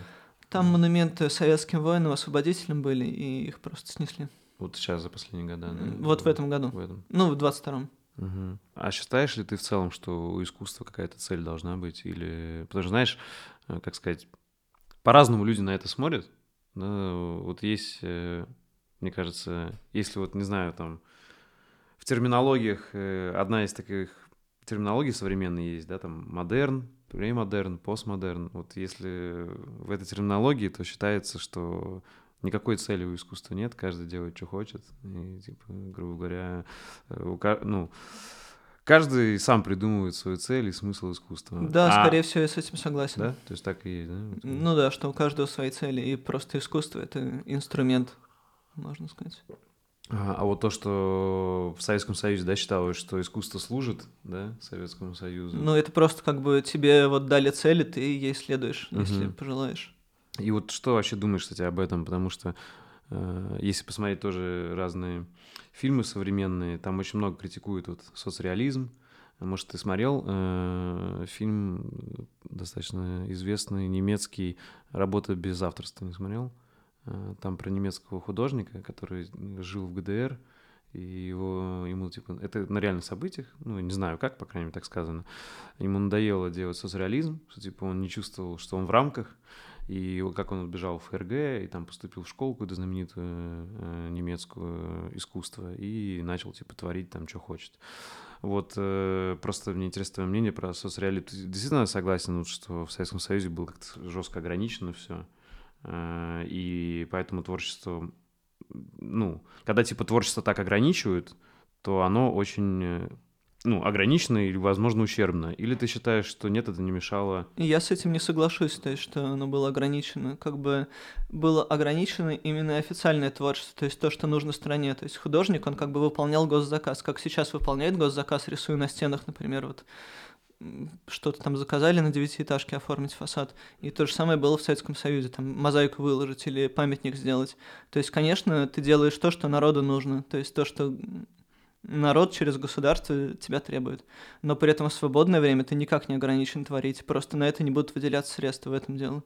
Там монументы советским воинам-освободителям были, и их просто снесли. Вот сейчас, за последние годы, да? Вот в этом году. В этом. Ну, в 22-м. Угу. А считаешь ли ты в целом, что у искусства какая-то цель должна быть? Или... Потому что, знаешь, э, как сказать, по-разному люди на это смотрят. Да? Вот есть, э, мне кажется, если вот, не знаю, там, в терминологиях, э, одна из таких терминологий современной есть, да, там, модерн, премодерн, постмодерн. Вот если в этой терминологии, то считается, что никакой цели у искусства нет, каждый делает, что хочет. И, типа, грубо говоря, э, у, ну, каждый сам придумывает свою цель и смысл искусства. Да, а... скорее всего, я с этим согласен. Да? То есть так и есть, да? Ну да, что у каждого свои цели, и просто искусство — это инструмент, можно сказать. А, а вот то, что в Советском Союзе, да, считалось, что искусство служит, да, Советскому Союзу. Ну, это просто как бы тебе вот дали цели, ты ей следуешь, угу. если пожелаешь. И вот что вообще думаешь, кстати, об этом? Потому что э, если посмотреть тоже разные фильмы современные, там очень много критикуют вот соцреализм. Может, ты смотрел э, фильм достаточно известный немецкий «Работа без авторства», не смотрел? Э, там про немецкого художника, который жил в ГДР, и его, ему, типа, это на реальных событиях, ну, не знаю как, по крайней мере, так сказано, ему надоело делать соцреализм, что, типа, он не чувствовал, что он в рамках, и как он убежал в ФРГ, и там поступил в школу какую-то знаменитую э, немецкую искусство, и начал, типа, творить там, что хочет. Вот, э, просто мне интересно твое мнение про соцреализм. Действительно согласен, что в Советском Союзе было как-то жестко ограничено все, э, и поэтому творчество, ну, когда, типа, творчество так ограничивают, то оно очень э, ну, ограничено или, возможно, ущербно? Или ты считаешь, что нет, это не мешало? Я с этим не соглашусь, то есть, что оно было ограничено. Как бы было ограничено именно официальное творчество, то есть то, что нужно стране. То есть художник, он как бы выполнял госзаказ, как сейчас выполняет госзаказ, рисуя на стенах, например, вот что-то там заказали на девятиэтажке оформить фасад. И то же самое было в Советском Союзе, там мозаику выложить или памятник сделать. То есть, конечно, ты делаешь то, что народу нужно, то есть то, что народ через государство тебя требует. Но при этом в свободное время ты никак не ограничен творить. Просто на это не будут выделяться средства в этом дело.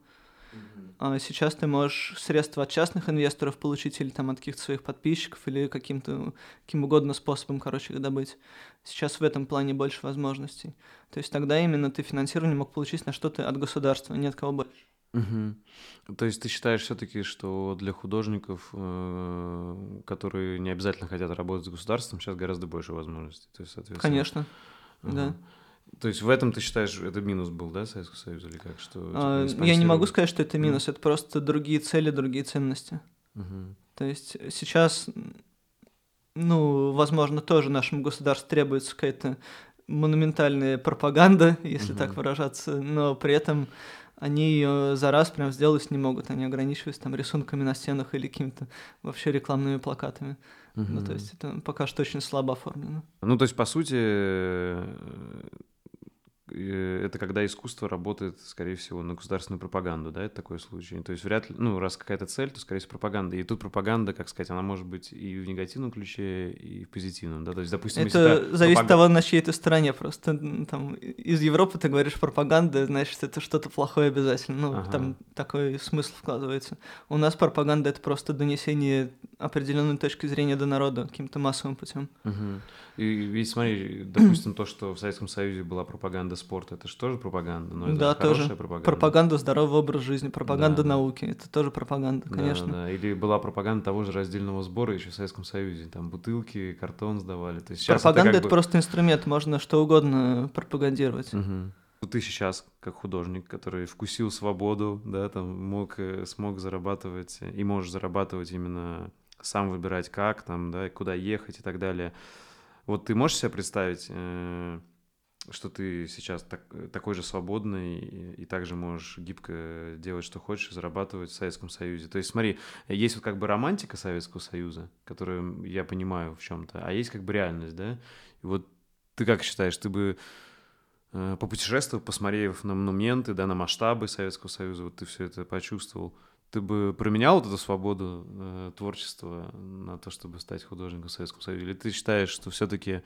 А сейчас ты можешь средства от частных инвесторов получить или там от каких-то своих подписчиков или каким-то каким угодно способом, короче, их добыть. Сейчас в этом плане больше возможностей. То есть тогда именно ты финансирование мог получить на что-то от государства, не от кого больше. Угу. То есть ты считаешь все-таки, что для художников, э, которые не обязательно хотят работать с государством, сейчас гораздо больше возможностей? То есть, соответственно... Конечно, ага. да. То есть в этом ты считаешь, это минус был, да, Советского Союза или как? Что, а, типа, я не могу сказать, что это минус, mm. это просто другие цели, другие ценности. Угу. То есть сейчас, ну, возможно, тоже нашему государству требуется какая-то монументальная пропаганда, если Мгм. так выражаться, но при этом они ее за раз прям сделать не могут, они ограничиваются там рисунками на стенах или какими-то вообще рекламными плакатами. Ну, то есть это пока что очень слабо оформлено. Ну, то есть, по сути, это когда искусство работает, скорее всего, на государственную пропаганду, да, это такой случай. То есть вряд ли, ну, раз какая-то цель, то, скорее всего, пропаганда. И тут пропаганда, как сказать, она может быть и в негативном ключе, и в позитивном, да. То есть, допустим, если Это зависит от пропага- того, на чьей ты стороне просто. Там из Европы ты говоришь пропаганда, значит, это что-то плохое обязательно. Ну, Ага. там такой смысл вкладывается. У нас пропаганда это просто донесение определенной точки зрения до народа каким-то массовым путем. Мгм. И ведь смотри, допустим, то, что в Советском Союзе была пропаганда спорта, это же тоже пропаганда, но это Да, тоже. пропаганда. Пропаганда здорового образа жизни, пропаганда Да, да. науки. Это тоже пропаганда, Да, конечно. да, Или была пропаганда того же раздельного сбора еще в Советском Союзе. Там бутылки, картон сдавали. То есть сейчас Пропаганда это, это бы- просто инструмент, можно что угодно пропагандировать. Вот ты сейчас, как художник, который вкусил свободу, да, там мог, э, смог зарабатывать и можешь зарабатывать именно сам выбирать как, там, да, куда ехать и так далее. Вот ты можешь себе представить, э, что ты сейчас так- такой же свободный и, также можешь гибко делать, что хочешь, зарабатывать в Советском Союзе. То есть, смотри, есть вот как бы романтика Советского Союза, которую я понимаю в чем-то, а есть как бы реальность, да? И вот ты как считаешь, ты бы э, попутешествовав, посмотрев на монументы, да, на масштабы Советского Союза, вот ты все это почувствовал, ты бы променял вот эту свободу э, творчества на то, чтобы стать художником в Советском Союзе? Или ты считаешь, что все-таки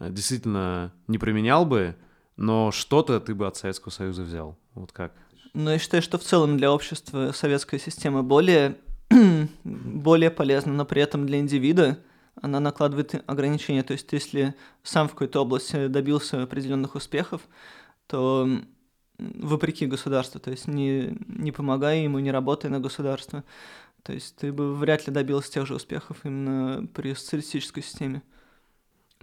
действительно не променял бы, но что-то ты бы от Советского Союза взял? Вот как? Но я считаю, что в целом для общества советская система более, более полезна, но при этом для индивида она накладывает ограничения. То есть, если сам в какой-то области добился определенных успехов, то вопреки государству, то есть не, не помогая ему, не работая на государство, то есть ты бы вряд ли добился тех же успехов именно при социалистической системе.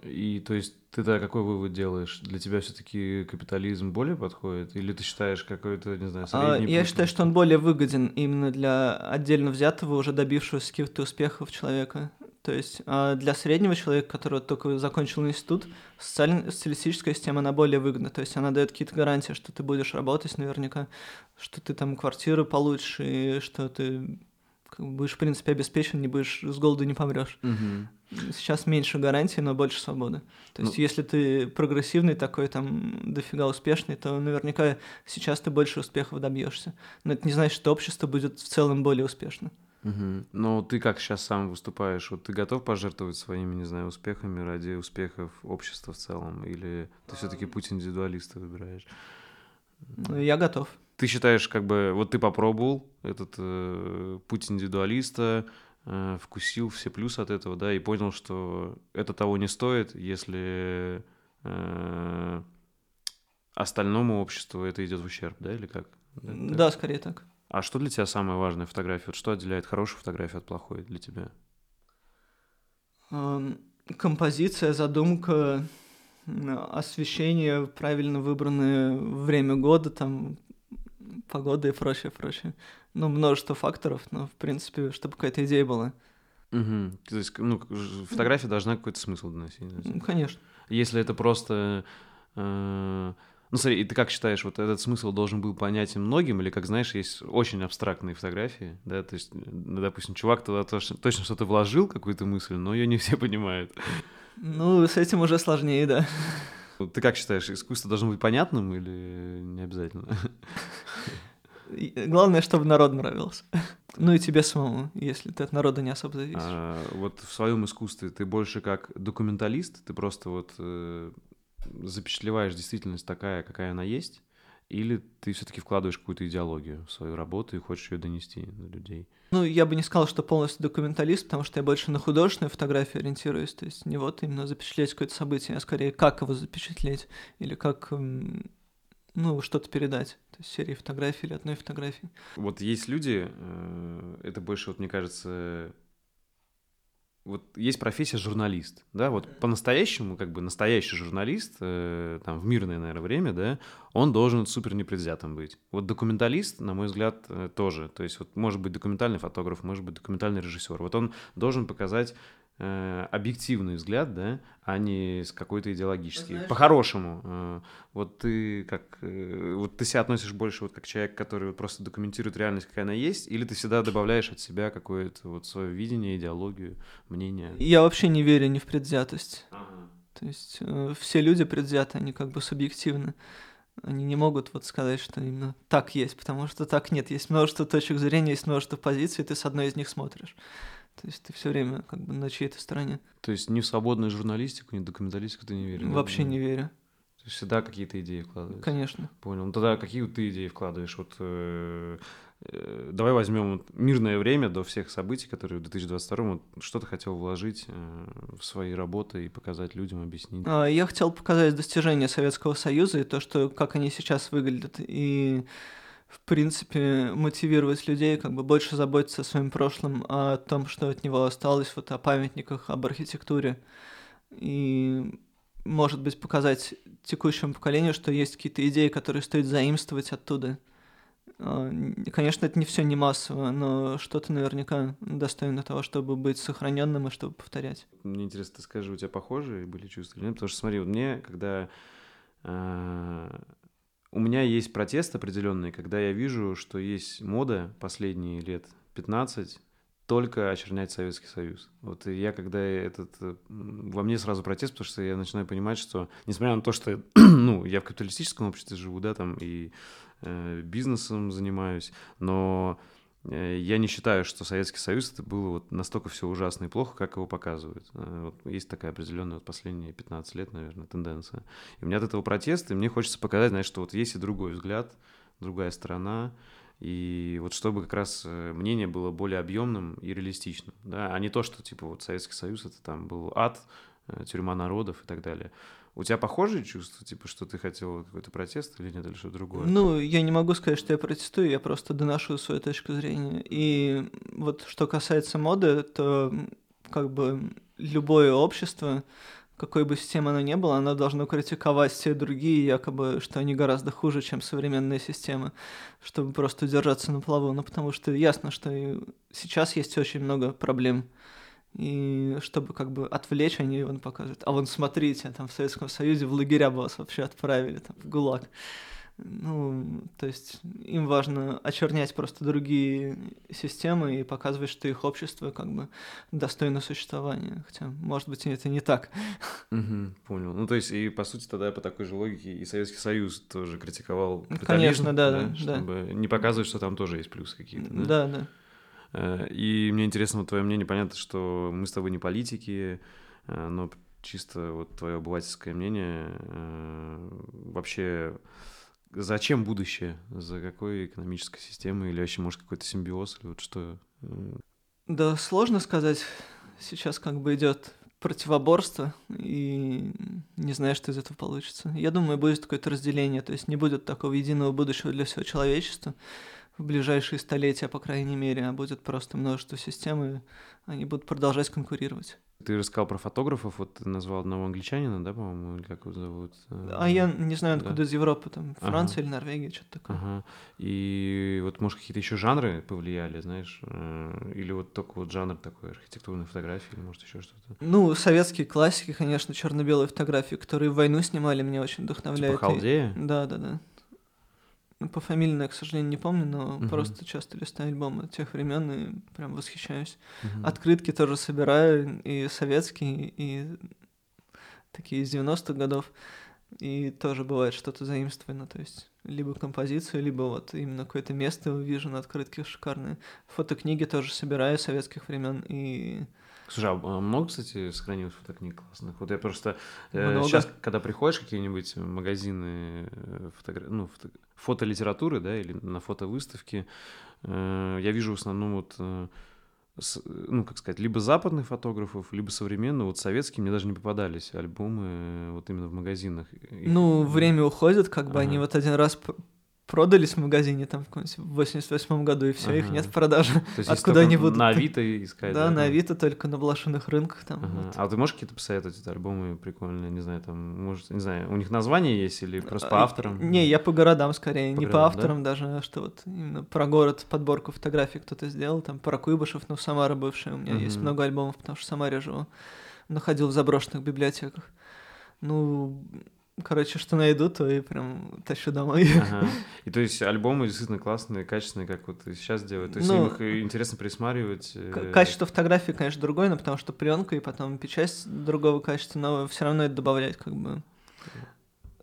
И то есть ты тогда какой вывод делаешь? Для тебя все-таки капитализм более подходит? Или ты считаешь какой-то, не знаю, А, средний Я путь? считаю, что он более выгоден именно для отдельно взятого, уже добившегося каких-то успехов человека. То есть а для среднего человека, который только закончил институт, социаль- социалистическая система, она более выгодна. То есть она дает какие-то гарантии, что ты будешь работать наверняка, что ты там квартиру получишь, и что ты будешь, в принципе, обеспечен, не будешь с голоду не помрешь. Мгм. Сейчас меньше гарантий, но больше свободы. То есть, Ну- если ты прогрессивный такой, там, дофига успешный, то наверняка сейчас ты больше успехов добьешься. Но это не значит, что общество будет в целом более успешно. Мгм. Но ты как сейчас сам выступаешь? Вот ты готов пожертвовать своими, не знаю, успехами ради успехов общества в целом? Или ты все-таки путь индивидуалиста выбираешь? Ну, Я готов. Ты считаешь, как бы, вот ты попробовал этот э, путь индивидуалиста, э, вкусил все плюсы от этого, да, и понял, что это того не стоит, если э, остальному обществу это идет в ущерб, да, или как? Да, скорее так. А что для тебя самое важное в фотографии? Вот что отделяет хорошую фотографию от плохой для тебя? Эм, Композиция, задумка, освещение, правильно выбранное время года, там, погода и прочее, прочее. Ну, множество факторов, но, в принципе, чтобы какая-то идея была. Мгм. То есть, ну, фотография должна какой-то смысл доносить. Ну, Конечно. Если это просто... э, Ну, смотри, и ты как считаешь, вот этот смысл должен был понятен многим, или, как знаешь, есть очень абстрактные фотографии, да, то есть, ну, допустим, чувак туда точно, точно что-то вложил, какую-то мысль, но ее не все понимают. Ну, с этим уже сложнее, да. Ты как считаешь, искусство должно быть понятным или не обязательно? И Главное, чтобы народ нравился. Ну и тебе самому, если ты от народа не особо зависишь. А, вот в своем искусстве ты больше как документалист, ты просто вот э, запечатлеваешь действительность такая, какая она есть, или ты все-таки вкладываешь какую-то идеологию в свою работу и хочешь ее донести до людей? Ну, я бы не сказал, что полностью документалист, потому что я больше на художественную фотографию ориентируюсь. То есть не вот именно запечатлеть какое-то событие, а скорее как его запечатлеть или как, ну, что-то передать. То есть серии фотографий или одной фотографии. Вот есть люди, э, это больше, вот мне кажется, вот есть профессия журналист, да, вот по-настоящему, как бы настоящий журналист, э, там, в мирное, наверное, время, да, он должен супер непредвзятым быть. Вот документалист, на мой взгляд, э, тоже, то есть вот может быть документальный фотограф, может быть документальный режиссер, вот он должен показать объективный взгляд, да, а не с какой-то идеологический. По-хорошему. Э, вот ты как... Э, вот ты себя относишь больше вот как человек, который вот просто документирует реальность, какая она есть, или ты всегда добавляешь от себя какое-то вот свое видение, идеологию, мнение? Я вообще не верю ни в предвзятость. Ага. То есть э, все люди предвзяты, они как бы субъективны. Они не могут вот сказать, что именно так есть, потому что так нет. Есть множество точек зрения, есть множество позиций, и ты с одной из них смотришь. То есть ты все время как бы на чьей-то стороне. То есть ни в свободную журналистику, ни в документалистику ты не веришь? Вообще да? не верю. То есть всегда какие-то идеи вкладываешь? Конечно. Понял. Ну тогда какие ты идеи вкладываешь? Вот э, э, давай возьмем мирное время до всех событий, которые в 2022 вот, что ты хотел вложить э, в свои работы и показать людям, объяснить? А, я хотел показать достижения Советского Союза и то, что как они сейчас выглядят. И в принципе, мотивировать людей, как бы больше заботиться о своем прошлом, о том, что от него осталось, вот о памятниках, об архитектуре. И, может быть, показать текущему поколению, что есть какие-то идеи, которые стоит заимствовать оттуда. А, конечно, это не все не массово, но что-то наверняка достойно того, чтобы быть сохраненным и чтобы повторять. Мне интересно, ты скажи, у тебя похожие были чувства или нет? Потому что смотри, вот мне, когда а, у меня есть протест определенный, когда я вижу, что есть мода последние лет 15 только очернять Советский Союз. Вот я, когда этот... Э, во мне сразу протест, потому что я начинаю понимать, что, несмотря на то, что ну, я в капиталистическом обществе живу, да, там, и э, бизнесом занимаюсь, но я не считаю, что Советский Союз это было вот настолько все ужасно и плохо, как его показывают. Э, вот есть такая определенная вот последние 15 лет, наверное, тенденция. И у меня от этого протеста, и мне хочется показать, знаешь, что вот есть и другой взгляд, другая сторона, и вот чтобы как раз э, мнение было более объемным и реалистичным, да, а не то, что типа вот Советский Союз это там был ад, тюрьма народов и так далее. У тебя похожие чувства, типа, что ты хотел какой-то протест или нет, или что-то другое? Ну, я не могу сказать, что я протестую, я просто доношу свою точку зрения. И вот что касается моды, то как бы любое общество, какой бы системы оно ни было, оно должно критиковать все другие, якобы, что они гораздо хуже, чем современная система, чтобы просто удержаться на плаву. Ну, потому что ясно, что сейчас есть очень много проблем и чтобы как бы отвлечь, они он показывают. А вон смотрите, там в Советском Союзе в лагеря бы вас вообще отправили, там, в ГУЛАГ. Ну, то есть им важно очернять просто другие системы и показывать, что их общество как бы достойно существования. Хотя, может быть, это не так. Угу, понял. Ну, то есть, и по сути тогда по такой же логике и Советский Союз тоже критиковал ну, Конечно, да, да, да. Чтобы да. не показывать, что там тоже есть плюсы какие-то. Да, да. да. Э, и мне интересно твое мнение. Понятно, что мы с тобой не политики, э, но чисто вот твое обывательское мнение э, вообще зачем будущее? За какой экономической системой? Или вообще, может, какой-то симбиоз? Или вот что? Да, сложно сказать. Сейчас как бы идет противоборство, и не знаю, что из этого получится. Я думаю, будет какое-то разделение, то есть не будет такого единого будущего для всего человечества в ближайшие столетия, по крайней мере, а будет просто множество систем, и они будут продолжать конкурировать. Ты рассказал про фотографов, вот ты назвал одного англичанина, да, по-моему, или как его зовут? А я не знаю, откуда да? из Европы, там, Франция ага. или Норвегия, что-то такое. Ага. И вот, может, какие-то еще жанры повлияли, знаешь? Э, или вот только вот жанр такой архитектурной фотографии, или может еще что-то? Ну, советские классики, конечно, черно-белые фотографии, которые в войну снимали, меня очень вдохновляют. Типа Халдея? И... Да, да, да. Ну, по фамилии к сожалению, не помню, но uh-huh. просто часто листаю альбомы тех времен и прям восхищаюсь. Uh-huh. Открытки тоже собираю, и советские, и такие из 90-х годов. И тоже бывает что-то заимствовано, то есть либо композицию, либо вот именно какое-то место увижу на открытке шикарные. Фотокниги тоже собираю советских времен и Слушай, а много, кстати, сохранилось фотокниг классных? Вот я просто э, сейчас, когда приходишь в какие-нибудь магазины э, фотогра... ну, фото... фотолитературы, да, или на фотовыставке, э, я вижу в основном вот э, с, ну, как сказать, либо западных фотографов, либо современных, вот советские мне даже не попадались альбомы э, вот именно в магазинах. Ну, время уходит, как бы ага. они вот один раз продались в магазине там в каком-нибудь 88 году, и все, их Ага. нет в продаже. То есть Откуда они будут? На Авито искать, Да, на да? Авито только на блошиных рынках там. Ага. вот. А ты можешь какие-то посоветовать это альбомы прикольные, не знаю, там, может, не знаю, у них название есть или просто по А, авторам? Не, я по городам скорее, По не по городам, да? авторам даже, а что вот именно про город подборку фотографий кто-то сделал, там про Куйбышев, ну, Самара бывшая, у меня есть Мгм. много альбомов, потому что в Самаре живу, находил в заброшенных библиотеках. Ну, короче, что найду, то и прям тащу домой. Ага. И то есть альбомы действительно классные, качественные, как вот сейчас делают. То есть Ну, им их и интересно присматривать. Э, Качество фотографии, конечно, другое, но потому что пленка и потом печать другого качества, но все равно это добавляет как бы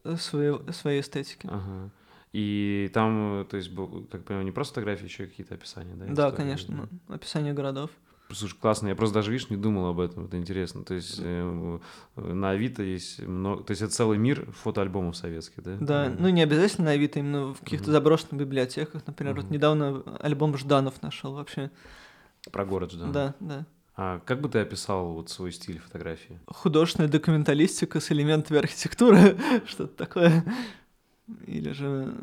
э, своей, своей эстетики. Ага. И там, э, то есть, был, как понимаю, не просто фотографии, еще и какие-то описания, да? Да, истории, конечно, да? описание городов. Слушай, классно. Я просто даже, видишь, не думал об этом. Это интересно. То есть э, э, на Авито есть много... То есть это целый мир фотоальбомов советских, да? Да, Мгм. ну не обязательно на Авито, именно в каких-то Мгм. заброшенных библиотеках. Например, вот Мгм. недавно альбом Жданов нашел вообще. Про город, да. Да, да. А как бы ты описал вот свой стиль фотографии? Художественная документалистика с элементами архитектуры, что-то такое. Или же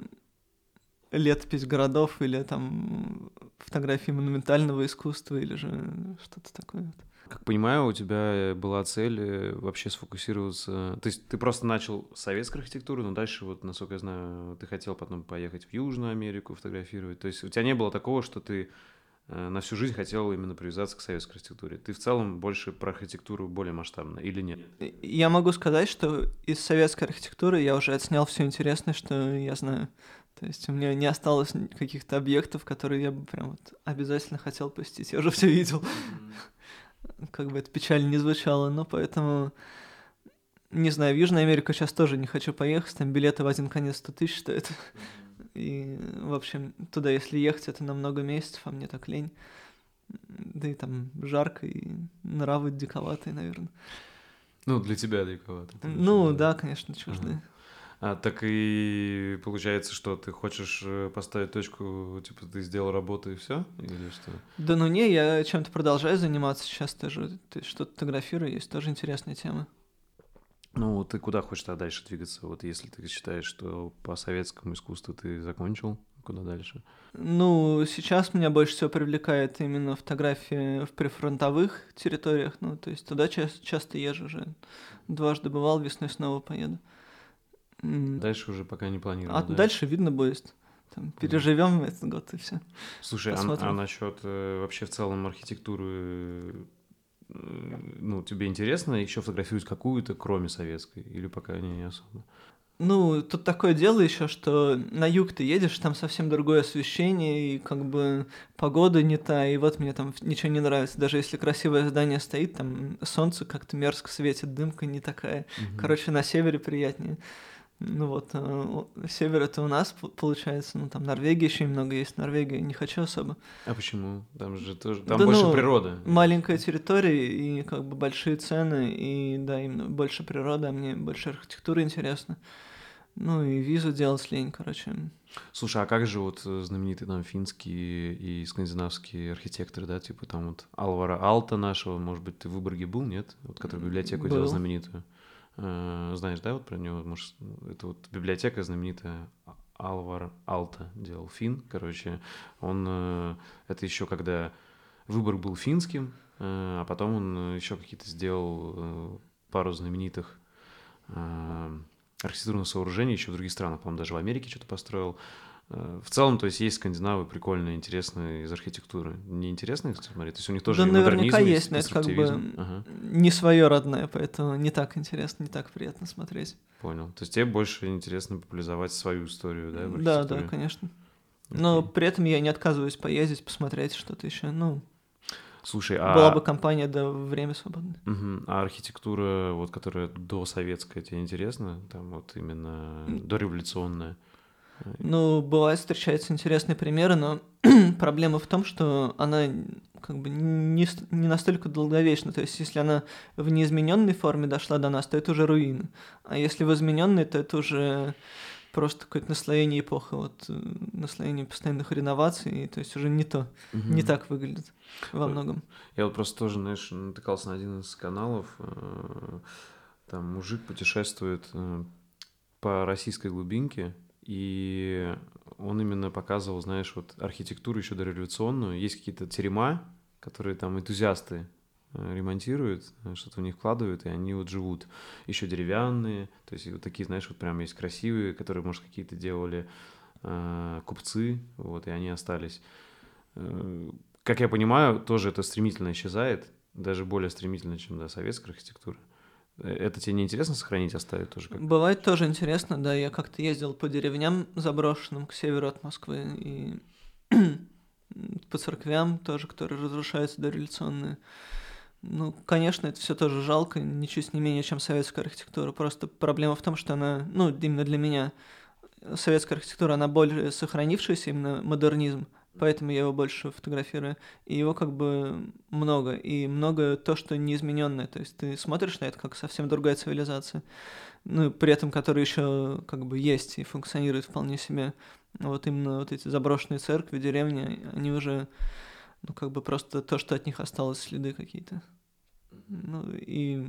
летопись городов, или там фотографии монументального искусства, или же что-то такое. Как понимаю, у тебя была цель э, вообще сфокусироваться... То есть ты просто начал с советской архитектуры, но дальше, вот, насколько я знаю, ты хотел потом поехать в Южную Америку фотографировать. То есть у тебя не было такого, что ты э, на всю жизнь хотел именно привязаться к советской архитектуре. Ты в целом больше про архитектуру более масштабно или нет? Я могу сказать, что из советской архитектуры я уже отснял все интересное, что я знаю. То есть у меня не осталось каких-то объектов, которые я бы прям вот обязательно хотел посетить. Я уже все видел. Как бы это печально не звучало, но поэтому... Не знаю, в Южную Америку сейчас тоже не хочу поехать, там билеты в один конец 100 тысяч стоят. И, в общем, туда, если ехать, это на много месяцев, а мне так лень. Да и там жарко, и нравы диковатые, наверное. Ну, для тебя в Ну, да, конечно, чужды. А, так и получается, что ты хочешь э, поставить точку, типа ты сделал работу и все? Или что? Да ну не, я чем-то продолжаю заниматься сейчас тоже. Ты что-то фотографирую, есть тоже интересная тема. Ну, ты куда хочешь тогда дальше двигаться? Вот если ты считаешь, что по советскому искусству ты закончил, куда дальше? Ну, сейчас меня больше всего привлекает именно фотография в прифронтовых территориях. Ну, то есть туда ча- часто езжу уже. Дважды бывал, весной снова поеду. Дальше уже пока не планирую. А да? дальше видно будет. Там, переживем этот год и все. Слушай, а, посмотрим. а насчет э, вообще в целом архитектуры, э, ну, тебе интересно еще фотографировать какую-то, кроме советской? Или пока не, не особо? Ну, тут такое дело еще, что на юг ты едешь, там совсем другое освещение, и как бы погода не та, и вот мне там ничего не нравится. Даже если красивое здание стоит, там солнце как-то мерзко светит, дымка не такая. Мгм. Короче, на севере приятнее. Ну вот, э, север это у нас получается, ну там Норвегия еще немного есть, Норвегия не хочу особо. А почему? Там же тоже, там Да больше ну, природа. Маленькая территория и как бы большие цены, и да, именно больше природы, а мне больше архитектура интересна. Ну и визу делать лень, короче. Слушай, а как же вот э, знаменитые там финские и скандинавские архитекторы, да, типа там вот Алвара Алта нашего, может быть, ты в Выборге был, нет? Вот который библиотеку делал Был. знаменитую. Э, Знаешь, да, вот про него, может, это вот библиотека знаменитая Алвар Алта делал фин, короче, он, э, это еще когда Выборг был финским, э, а потом он еще какие-то сделал пару знаменитых архитектурных сооружений еще в других странах, по-моему, даже в Америке что-то построил. Э, В целом, то есть есть скандинавы прикольные, интересные из архитектуры. Не интересно их смотреть? То есть у них тоже да и наверняка модернизм, есть, но это как бы. Ага, не свое родное, поэтому не так интересно, не так приятно смотреть. понял. То есть тебе больше интересно популяризовать свою историю, да, в Да, да, конечно. Но Окей. при этом я не отказываюсь поездить, посмотреть что-то еще. Ну, Слушай, а... была бы компания, да, время свободное. Мгм. А архитектура, вот, которая до советская, тебе интересна? Там вот именно дореволюционная? Ну, бывает, встречаются интересные примеры, но проблема в том, что она как бы не, не настолько долговечна. То есть, если она в неизмененной форме дошла до нас, то это уже руины. А если в измененной, то это уже просто какое-то наслоение эпохи, вот э, наслоение постоянных реноваций, то есть уже не то, не Мгм. так выглядит во Э, многом. Я вот просто тоже, знаешь, натыкался на один из каналов, э, там мужик путешествует по российской глубинке, и он именно показывал, знаешь, вот архитектуру еще дореволюционную. Есть какие-то терема, которые там энтузиасты э, ремонтируют, э, что-то в них вкладывают, и они вот живут. Еще деревянные, то есть вот такие, знаешь, вот прям есть красивые, которые, может, какие-то делали э, купцы, вот, и они остались. Э, как я понимаю, тоже это стремительно исчезает, даже более стремительно, чем да, советская архитектура. Это тебе не интересно сохранить, оставить тоже? Как... Бывает тоже интересно, да. Я как-то ездил по деревням заброшенным к северу от Москвы и по церквям тоже, которые разрушаются дореволюционные. Ну, конечно, это все тоже жалко, ничуть не менее, чем советская архитектура. Просто проблема в том, что она, ну, именно для меня, советская архитектура, она более сохранившаяся, именно модернизм поэтому я его больше фотографирую. И его как бы много, и много то, что неизмененное. То есть ты смотришь на это как совсем другая цивилизация, ну, при этом которая еще как бы есть и функционирует вполне себе. Вот именно вот эти заброшенные церкви, деревни, они уже, ну, как бы просто то, что от них осталось, следы какие-то. Ну, и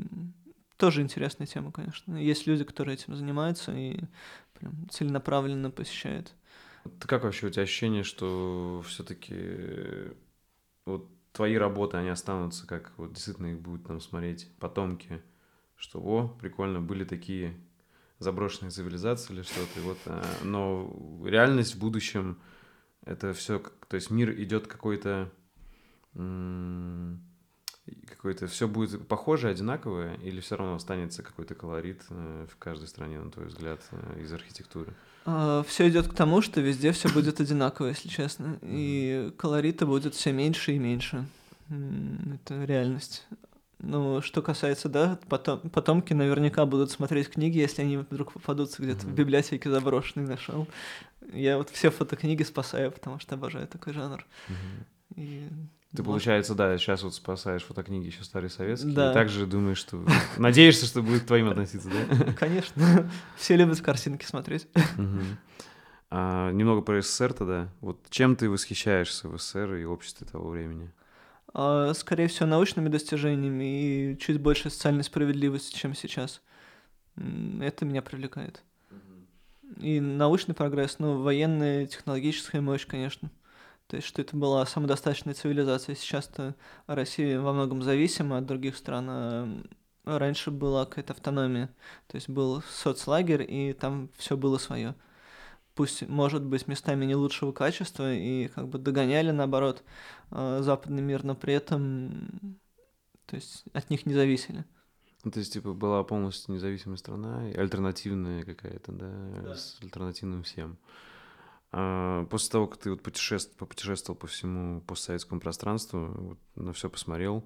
тоже интересная тема, конечно. Есть люди, которые этим занимаются и прям целенаправленно посещают. Как вообще у тебя ощущение, что все-таки вот твои работы, они останутся, как вот действительно их будут там смотреть потомки, что о, прикольно, были такие заброшенные цивилизации или что-то, вот, а, но реальность в будущем это все, то есть мир идет какой-то какой-то все будет похоже, одинаковое, или все равно останется какой-то колорит э, в каждой стране, на твой взгляд, э, из архитектуры? А, все идет к тому, что везде все будет одинаково, если честно. И колорита будет все меньше и меньше. Это реальность. Ну, что касается, да, потом, потомки наверняка будут смотреть книги, если они вдруг попадутся где-то mm-hmm. в библиотеке заброшенной нашел. Я вот все фотокниги спасаю, потому что обожаю такой жанр. Mm-hmm. И ты, получается, да, сейчас вот спасаешь фотокниги еще старые советские, да. и также думаешь, что... Надеешься, что будет к твоим относиться, да? Конечно. Все любят картинки смотреть. А, немного про СССР тогда. Вот чем ты восхищаешься в СССР и обществе того времени? А, скорее всего, научными достижениями и чуть больше социальной справедливости, чем сейчас. Это меня привлекает. И научный прогресс, ну, военная, технологическая мощь, конечно. То есть, что это была самодостаточная цивилизация. Сейчас-то Россия во многом зависима от других стран. А раньше была какая-то автономия. То есть был соцлагерь, и там все было свое. Пусть, может быть, местами не лучшего качества, и как бы догоняли, наоборот, а, западный мир, но при этом то есть от них не зависели. Ну, то есть, типа, была полностью независимая страна, альтернативная какая-то, да, да. с альтернативным всем. А после того, как ты вот путешествовал, попутешествовал по всему постсоветскому пространству, вот, на все посмотрел,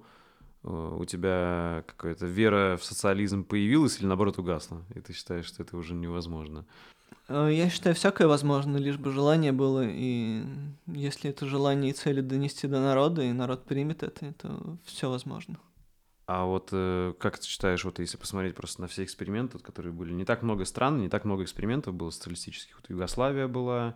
э, у тебя какая-то вера в социализм появилась или наоборот угасла? И ты считаешь, что это уже невозможно? Э, я считаю, всякое возможно, лишь бы желание было, и если это желание и цели донести до народа, и народ примет это, то все возможно. А вот э, как ты считаешь, вот если посмотреть просто на все эксперименты, которые были, не так много стран, не так много экспериментов было социалистических. Вот Югославия была,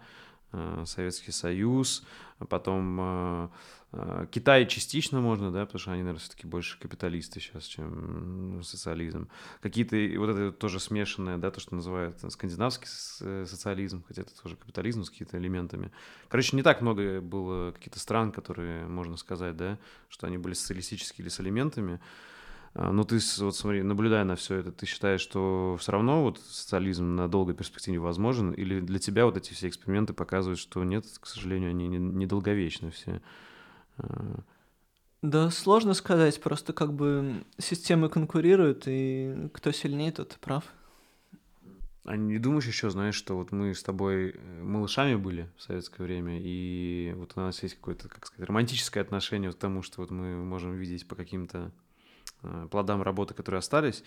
Советский Союз, а потом э, э, Китай частично можно, да, потому что они, наверное, все-таки больше капиталисты сейчас, чем социализм. Какие-то, вот это тоже смешанное, да, то, что называют скандинавский э, социализм, хотя это тоже капитализм с какими-то элементами. Короче, не так много было каких-то стран, которые, можно сказать, да, что они были социалистические или с элементами. А, но ты, вот смотри, наблюдая на все это, ты считаешь, что все равно вот социализм на долгой перспективе возможен? Или для тебя вот эти все эксперименты показывают, что нет, к сожалению, они недолговечны не все? А. Да, сложно сказать, просто как бы системы конкурируют, и кто сильнее, тот прав. А не думаешь еще, знаешь, что вот мы с тобой э, малышами были в советское время, и вот у нас есть какое-то, как сказать, романтическое отношение к тому, что вот мы можем видеть по каким-то плодам работы, которые остались.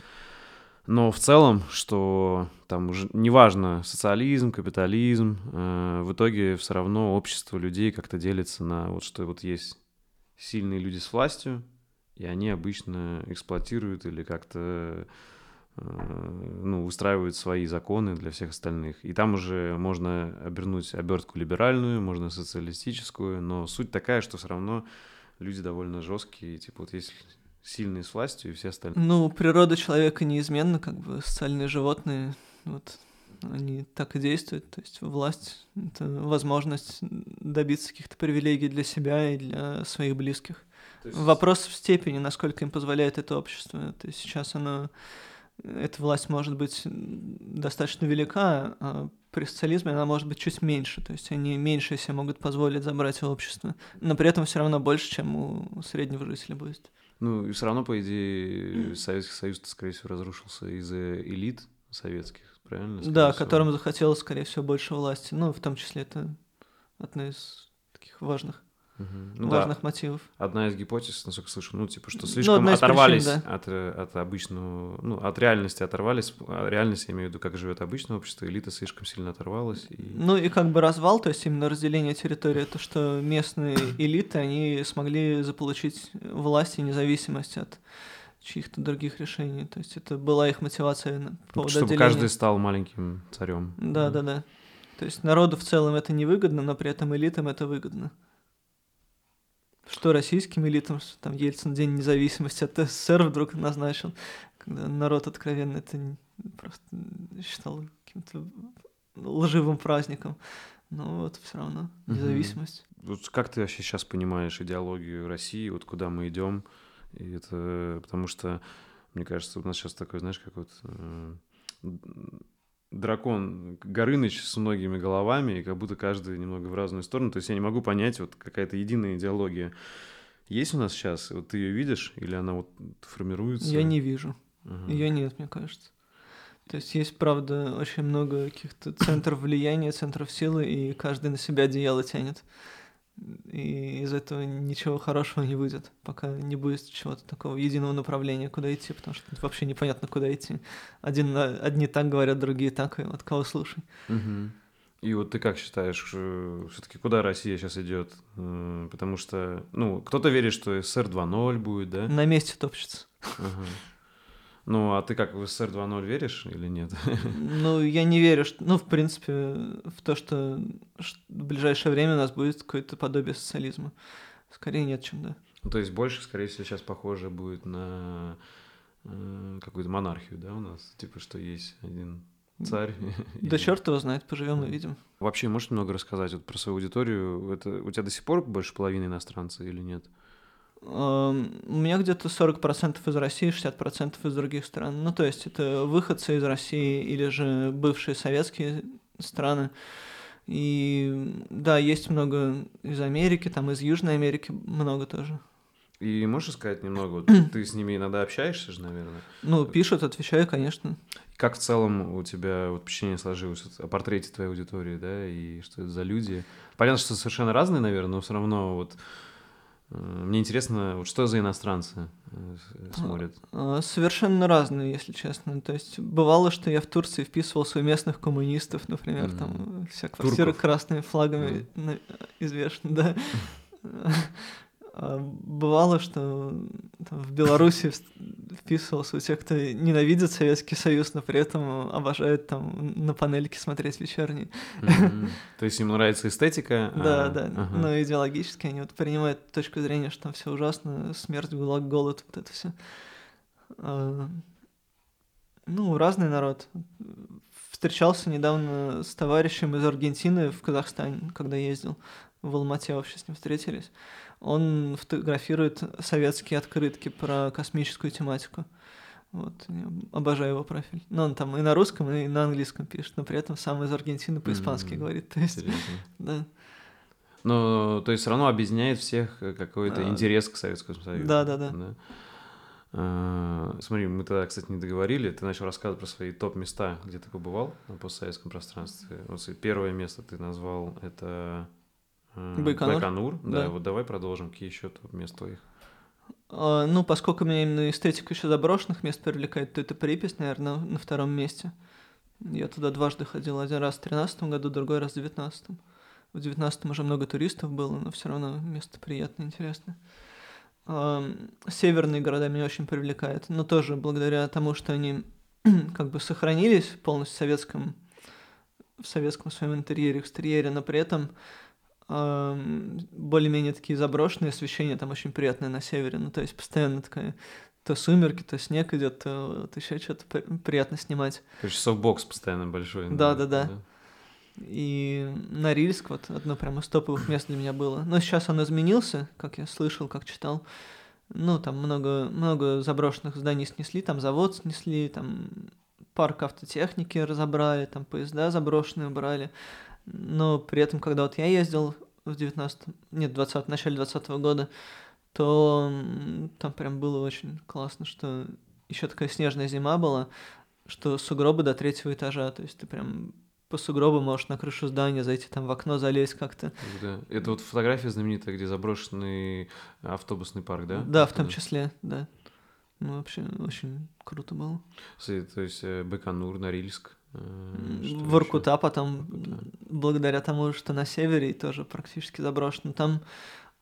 Но в целом, что там уже неважно социализм, капитализм, э, в итоге все равно общество людей как-то делится на вот что вот есть сильные люди с властью, и они обычно эксплуатируют или как-то э, ну, устраивают свои законы для всех остальных. И там уже можно обернуть обертку либеральную, можно социалистическую, но суть такая, что все равно люди довольно жесткие. Типа вот есть сильные с властью и все остальные. Ну, природа человека неизменна, как бы социальные животные. Вот. Они так и действуют. То есть власть — это возможность добиться каких-то привилегий для себя и для своих близких. Есть... Вопрос в степени, насколько им позволяет это общество. То есть сейчас оно... Эта власть может быть достаточно велика, а при социализме она может быть чуть меньше. То есть они меньше себе могут позволить забрать у общества. Но при этом все равно больше, чем у среднего жителя будет. Ну, и все равно, по идее, Советский Союз, скорее всего, разрушился из-за элит советских, правильно? Скорее да, всего. которым захотелось, скорее всего, больше власти. Ну, в том числе это одно из таких важных ну, важных да. мотивов. Одна из гипотез, насколько слышу, ну, типа, что ну, слишком ну, оторвались причин, да. от, от обычного, ну, от реальности оторвались, а реальность, я имею в виду, как живет обычное общество, элита слишком сильно оторвалась. И... Ну, и как бы развал, то есть именно разделение территории, то, что местные элиты, они смогли заполучить власть и независимость от чьих-то других решений. То есть это была их мотивация по поводу Чтобы отделения. каждый стал маленьким царем. Да, да, да. То есть народу в целом это невыгодно, но при этом элитам это выгодно что российским элитам, что там Ельцин День независимости от СССР вдруг назначил, когда народ откровенно это просто считал каким-то лживым праздником. Но вот все равно независимость. Угу. Вот как ты вообще сейчас понимаешь идеологию России, вот куда мы идем? И это потому что, мне кажется, у нас сейчас такой, знаешь, как вот э, дракон Горыныч с многими головами, и как будто каждый немного в разную сторону. То есть я не могу понять, вот какая-то единая идеология есть у нас сейчас? Вот ты ее видишь, или она вот формируется? Я не вижу. Ага. Ее нет, мне кажется. То есть есть, правда, очень много каких-то центров влияния, центров силы, и каждый на себя одеяло тянет и из этого ничего хорошего не выйдет, пока не будет чего-то такого единого направления, куда идти, потому что вообще непонятно, куда идти. Один, одни так говорят, другие так, и от кого слушай. Угу. И вот ты как считаешь, э, все-таки куда Россия сейчас идет? Э, потому что, ну, кто-то верит, что СССР 2.0 будет, да? На месте топчется. Ага. Ну, а ты как в СССР 2.0 веришь или нет? Ну, я не верю, что, ну, в принципе, в то, что в ближайшее время у нас будет какое-то подобие социализма. Скорее нет, чем да. Ну, то есть больше, скорее всего, сейчас похоже будет на э, какую-то монархию, да, у нас? Типа, что есть один царь. Да черт его знает, поживем и видим. Вообще, можешь немного рассказать вот про свою аудиторию? Это у тебя до сих пор больше половины иностранцы или нет? У меня где-то 40% из России, 60% из других стран. Ну, то есть это выходцы из России или же бывшие советские страны. И да, есть много из Америки, там из Южной Америки много тоже. И можешь сказать немного, вот ты с ними иногда общаешься же, наверное? Ну, пишут, отвечаю, конечно. Как в целом у тебя вот впечатление сложилось о портрете твоей аудитории, да, и что это за люди? Понятно, что совершенно разные, наверное, но все равно вот мне интересно, вот что за иностранцы э, смотрят? А, совершенно разные, если честно. То есть бывало, что я в Турции вписывался у местных коммунистов, например, mm. там вся квартира Турков. красными флагами mm. извешена, да. А бывало, что там, в Беларуси вписывался у тех, кто ненавидит Советский Союз, но при этом обожает там на панельке смотреть вечерние. То есть им нравится эстетика? Да, а, да. Но идеологически они вот принимают точку зрения, что там все ужасно, смерть, гулаг, голод, вот это все. А, ну, разный народ. Встречался недавно с товарищем из Аргентины в Казахстане, когда ездил. В Алмате вообще с ним встретились он фотографирует советские открытки про космическую тематику. Вот, я обожаю его профиль. Но он там и на русском, и на английском пишет, но при этом сам из Аргентины по-испански mm-hmm. говорит. То есть, да. Ну, то есть все равно объединяет всех какой-то а, интерес к Советскому Союзу. Да, да, да. да? А, смотри, мы тогда, кстати, не договорили. Ты начал рассказывать про свои топ-места, где ты побывал на постсоветском пространстве. Вот первое место ты назвал это Байконур. Байконур, да. да. Вот давай продолжим. Какие еще тут места твоих? А, ну, поскольку меня именно эстетика еще заброшенных мест привлекает, то это Припять, наверное, на втором месте. Я туда дважды ходил. Один раз в тринадцатом году, другой раз в девятнадцатом. В девятнадцатом уже много туристов было, но все равно место приятное, интересное. А, северные города меня очень привлекают, но тоже благодаря тому, что они как бы сохранились полностью в советском, в советском своем интерьере, экстерьере, но при этом более-менее такие заброшенные освещение там очень приятное на севере, ну то есть постоянно такая то сумерки, то снег идет, то вот еще что-то приятно снимать. Короче, софтбокс постоянно большой. Да, да, да. И Норильск, вот одно прямо из топовых мест для меня было. Но сейчас он изменился, как я слышал, как читал. Ну, там много, много заброшенных зданий снесли, там завод снесли, там парк автотехники разобрали, там поезда заброшенные убрали. Но при этом, когда вот я ездил в 19 нет, 20 начале 20 года, то там прям было очень классно, что еще такая снежная зима была, что сугробы до третьего этажа, то есть ты прям по сугробу можешь на крышу здания зайти, там в окно залезть как-то. Да. Это вот фотография знаменитая, где заброшенный автобусный парк, да? Да, в том числе, да. Ну, вообще, очень круто было. То есть э, Беканур, Норильск. Э, Воркута потом, Воркута. благодаря тому, что на севере тоже практически заброшено, там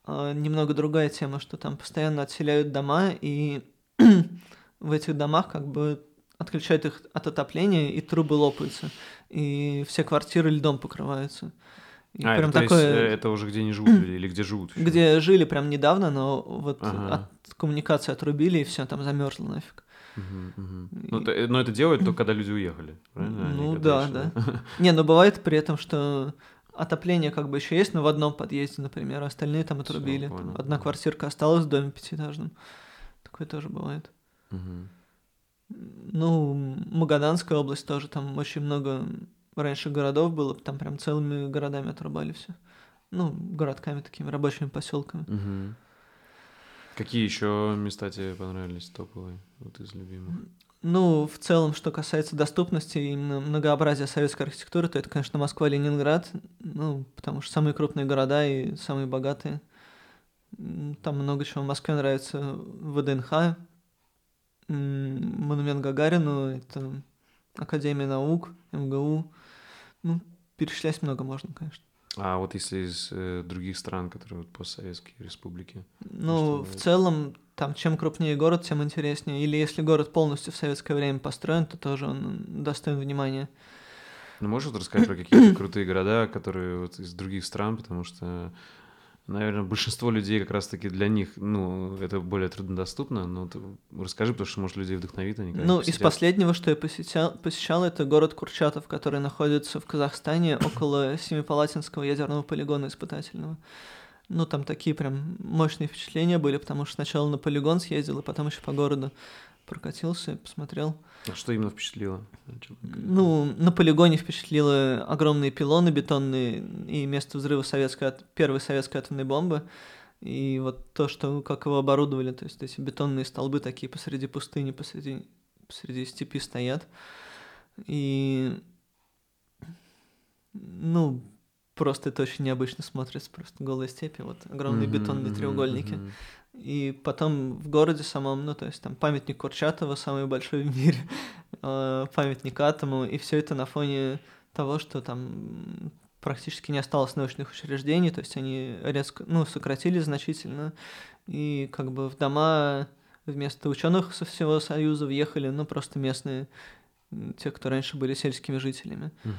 э, немного другая тема, что там постоянно отселяют дома, и в этих домах как бы отключают их от отопления, и трубы лопаются, и все квартиры льдом покрываются. И а, прям это, такое... есть, э, это уже где не живут люди или где живут? Еще? Где жили прям недавно, но вот ага. от коммуникации отрубили, и все там замерзло нафиг. Угу, угу. Ну, то, но это делают только когда люди уехали, правильно? Ну да, да. Не, но бывает при этом, что отопление как бы еще есть, но в одном подъезде, например, остальные там отрубили. Всё, там одна квартирка осталась в доме пятиэтажном. Такое тоже бывает. Угу. Ну, Магаданская область тоже, там очень много раньше городов было, там прям целыми городами отрубали все. Ну, городками такими, рабочими поселками. Угу. Какие еще места тебе понравились топовые, вот из любимых? Ну, в целом, что касается доступности и многообразия советской архитектуры, то это, конечно, Москва, Ленинград, ну, потому что самые крупные города и самые богатые. Там много чего. В Москве нравится ВДНХ, монумент Гагарину, это Академия наук, МГУ. Ну, перечислять много можно, конечно. А вот если из э, других стран, которые вот постсоветские республики? Ну, в целом, там, чем крупнее город, тем интереснее. Или если город полностью в советское время построен, то тоже он достоин внимания. Ну, можешь вот рассказать про какие-то крутые города, которые вот из других стран, потому что наверное, большинство людей как раз-таки для них, ну, это более труднодоступно, но ты расскажи, потому что, может, людей вдохновит, они Ну, посетят. из последнего, что я посещал, посещал, это город Курчатов, который находится в Казахстане около Семипалатинского ядерного полигона испытательного. Ну, там такие прям мощные впечатления были, потому что сначала на полигон съездил, и потом еще по городу прокатился, посмотрел. А что именно впечатлило? Ну, на полигоне впечатлило огромные пилоны бетонные и место взрыва советской, первой советской атомной бомбы. И вот то, что как его оборудовали, то есть эти бетонные столбы такие посреди пустыни, посреди, посреди степи стоят. И ну, просто это очень необычно смотрится, просто голые степи, вот огромные mm-hmm, бетонные mm-hmm, треугольники. Mm-hmm. И потом в городе самом, ну, то есть там памятник Курчатова, самый большой в мире, э, памятник Атому, и все это на фоне того, что там практически не осталось научных учреждений, то есть они резко, ну, сократили значительно, и как бы в дома вместо ученых со всего Союза въехали, ну, просто местные, те, кто раньше были сельскими жителями. Угу.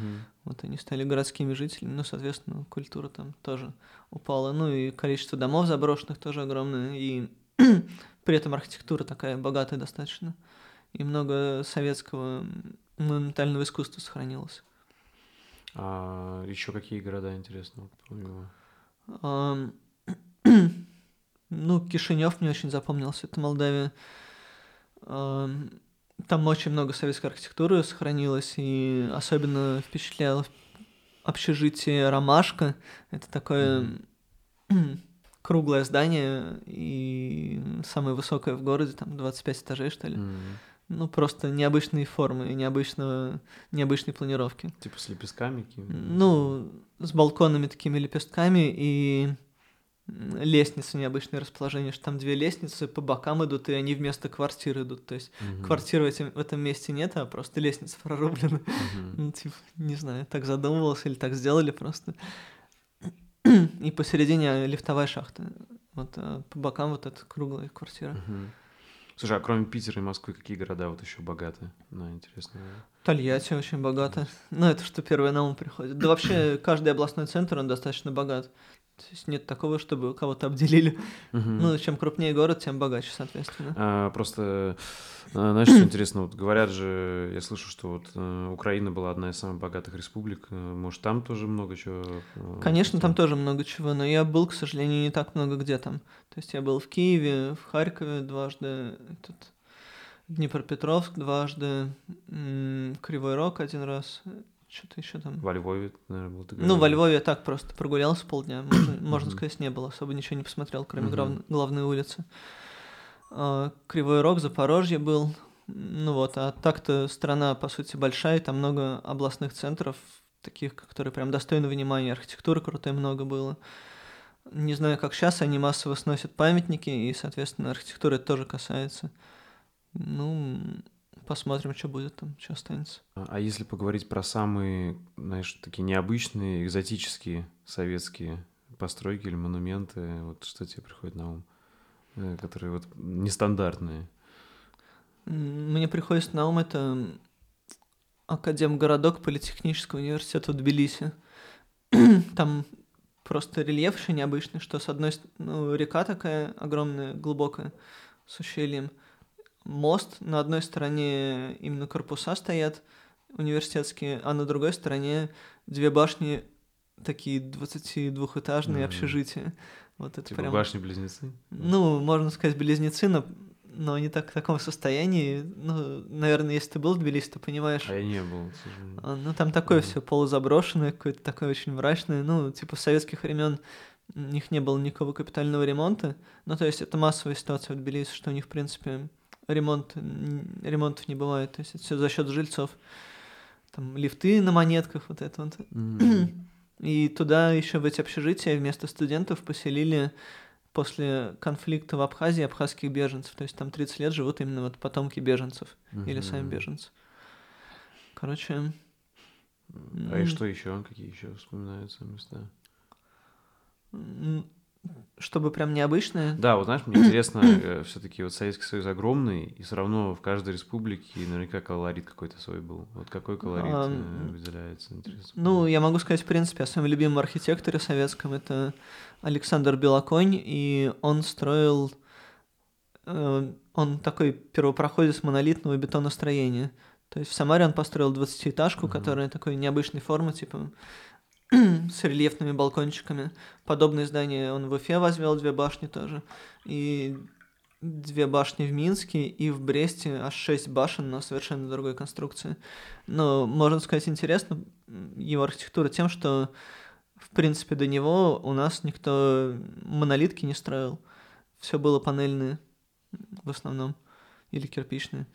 Вот они стали городскими жителями, ну, соответственно, культура там тоже упала. Ну и количество домов заброшенных тоже огромное, и при этом архитектура такая богатая достаточно. И много советского монументального искусства сохранилось. А еще какие города интересно, помимо? ну, Кишинев мне очень запомнился, это Молдавия. Там очень много советской архитектуры сохранилось, и особенно впечатляло общежитие «Ромашка». Это такое mm-hmm. круглое здание и самое высокое в городе, там 25 этажей, что ли. Mm-hmm. Ну, просто необычные формы, необычного, необычной планировки. Типа с лепестками? Ну, с балконами такими лепестками и лестницы необычное расположение, что там две лестницы по бокам идут, и они вместо квартир идут. То есть угу. квартиры в, этим, в этом месте нет, а просто лестница прорублена. Угу. Ну, типа, не знаю, так задумывался или так сделали просто. И посередине лифтовая шахта. Вот а по бокам вот эта круглая квартира. Угу. Слушай, а кроме Питера и Москвы, какие города вот еще богаты? Ну, интересно. Тольятти очень богато. Ну, это что первое на ум приходит. Да вообще, каждый областной центр, он достаточно богат. То есть нет такого, чтобы кого-то обделили. Ну, чем крупнее город, тем богаче, соответственно. А, просто, а, знаешь, что интересно, вот говорят же, я слышу, что вот э, Украина была одна из самых богатых республик, э, может, там тоже много чего? э, Конечно, там тоже много чего, но я был, к сожалению, не так много где там. То есть я был в Киеве, в Харькове дважды, этот, Днепропетровск дважды, Кривой Рог один раз, что-то еще там. Во Львове, наверное, был ты Ну, во. Львове я так просто прогулялся полдня, можно, можно сказать, не было, особо ничего не посмотрел, кроме глав- главной улицы. А, Кривой Рог, Запорожье был, ну вот, а так-то страна, по сути, большая, там много областных центров, таких, которые прям достойны внимания, архитектуры крутой много было. Не знаю, как сейчас, они массово сносят памятники, и, соответственно, архитектуры это тоже касается. Ну, посмотрим, что будет там, что останется. А а если поговорить про самые, знаешь, такие необычные, экзотические советские постройки или монументы, вот что тебе приходит на ум, Э, которые вот нестандартные? Мне приходит на ум это Академгородок Политехнического университета в Тбилиси. Там просто рельеф еще необычный, что с одной стороны, ну, река такая огромная, глубокая, с ущельем. Мост, на одной стороне именно корпуса стоят университетские, а на другой стороне две башни такие 22-этажные Мгм. общежития. Вот это Типа прям... башни-близнецы? Ну, можно сказать, близнецы, но, но они так в таком состоянии. Ну, наверное, если ты был в Тбилиси, то понимаешь. А я не был, к сожалению. А, Ну, там такое Мгм. все полузаброшенное, какое-то такое очень мрачное. Ну, типа, с советских времен у них не было никакого капитального ремонта. Ну, то есть это массовая ситуация в Тбилиси, что у них, в принципе, ремонт, ремонтов не бывает. То есть это все за счет жильцов. Там лифты на монетках, вот это вот. М. И туда еще в эти общежития вместо студентов поселили после конфликта в Абхазии абхазских беженцев. То есть там 30 лет живут именно вот потомки беженцев или сами беженцы. Короче, А и что еще? Какие еще вспоминаются места? Чтобы прям необычное. Да, вот знаешь, мне интересно, все-таки вот Советский Союз огромный, и все равно в каждой республике наверняка колорит какой-то свой был. Вот какой колорит А, э, выделяется, интересно. Ну, я могу сказать, в принципе, о своем любимом архитекторе советском. Это Александр Белоконь, и он строил... э, Он такой первопроходец монолитного бетоностроения. То есть в Самаре он построил 20-этажку, Мгм. которая такой необычной формы, типа с рельефными балкончиками. Подобные здания он в Уфе возвел, две башни тоже. И две башни в Минске, и в Бресте аж шесть башен, но совершенно другой конструкции. Но, можно сказать, интересно его архитектура тем, что, в принципе, до него у нас никто монолитки не строил. Все было панельные в основном, или кирпичные.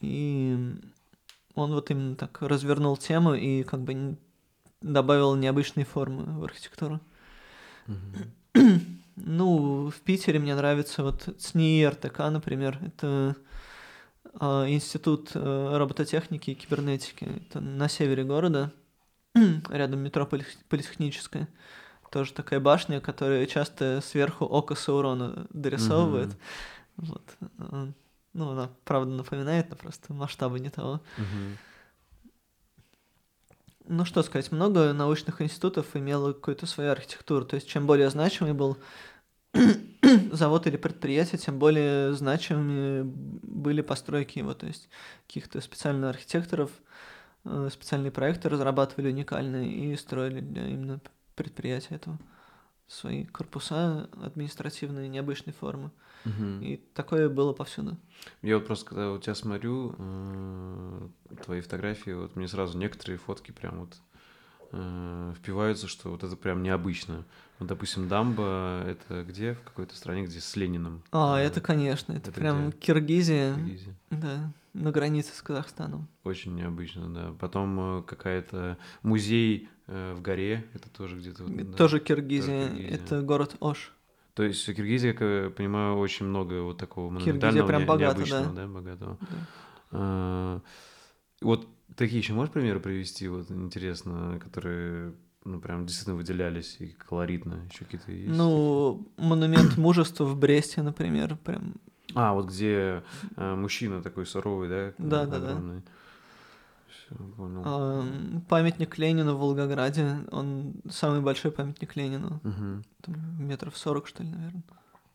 И он вот именно так развернул тему и как бы добавил необычные формы в архитектуру. Мгм. Ну, в Питере мне нравится вот ЦНИИ РТК, например. Это а, институт э, робототехники и кибернетики. Это на севере города, рядом метро Политехническое. Тоже такая башня, которая часто сверху око Саурона дорисовывает. Мгм. Вот. А, Ну, она, правда, напоминает, но просто масштабы не того. Мгм. Ну, что сказать, много научных институтов имело какую-то свою архитектуру. То есть, чем более значимый был завод или предприятие, тем более значимыми были постройки его. То есть, каких-то специальных архитекторов, э, специальные проекты разрабатывали уникальные и строили для именно предприятия этого свои корпуса административные необычной формы. Мгм. И такое было повсюду. Я вот просто, когда у тебя смотрю э, твои фотографии, вот мне сразу некоторые фотки прям вот э, впиваются, что вот это прям необычно. Вот, допустим, Дамба, это где? В какой-то стране, где с Лениным. А, Э, это, конечно, это, это прям где? Киргизия, Киргизия. да, на границе с Казахстаном. Очень необычно, да. Потом э, какая-то музей э, в горе, это тоже где-то... вот, Это да. Тоже Киргизия. это город Ош. То есть в Киргизии, как я понимаю, очень много вот такого Киргизия монументального, прям не- богата, необычного, да. да, богатого. Да. А, Вот такие еще можешь примеры привести, вот интересно, которые ну прям действительно выделялись и колоритно, еще какие-то есть? Ну, монумент мужества в Бресте, например, прям А, вот где э, мужчина такой суровый, да? Да, да, да. Всё, понял. А, памятник Ленину в Волгограде, он самый большой памятник Ленину. Мгм. Там метров 40, что ли, наверное.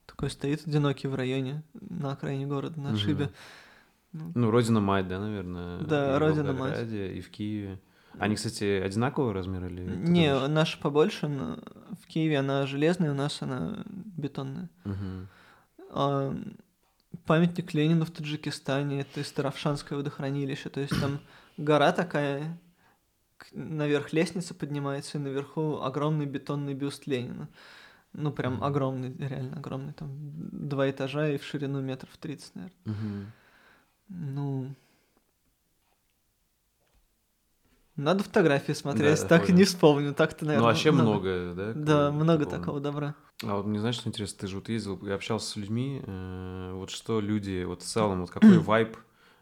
Такой стоит одинокий в районе, на окраине города, на Мгм. отшибе. Ну, Родина Мать, да, наверное? Да, и в Родина Мать. Волгограде, И в Киеве. Они, кстати, одинакового размера или? Не, думаешь? наша побольше, но в Киеве она железная, у нас она бетонная. Мгм. А, памятник Ленину в Таджикистане, это Старовшанское водохранилище, то есть там гора такая, наверх лестница поднимается, и наверху огромный бетонный бюст Ленина. Ну, прям огромный, реально огромный, там два этажа и в ширину метров 30, наверное. Мгм. Ну, надо фотографии смотреть, Да, так и понял. не вспомню, так-то, Ну, наверное, вообще много, да? Да, к- много такого? такого добра. А вот не знаешь, что интересно, ты же вот ездил и общался с людьми, э, вот что люди, вот в целом, вот какой вайб,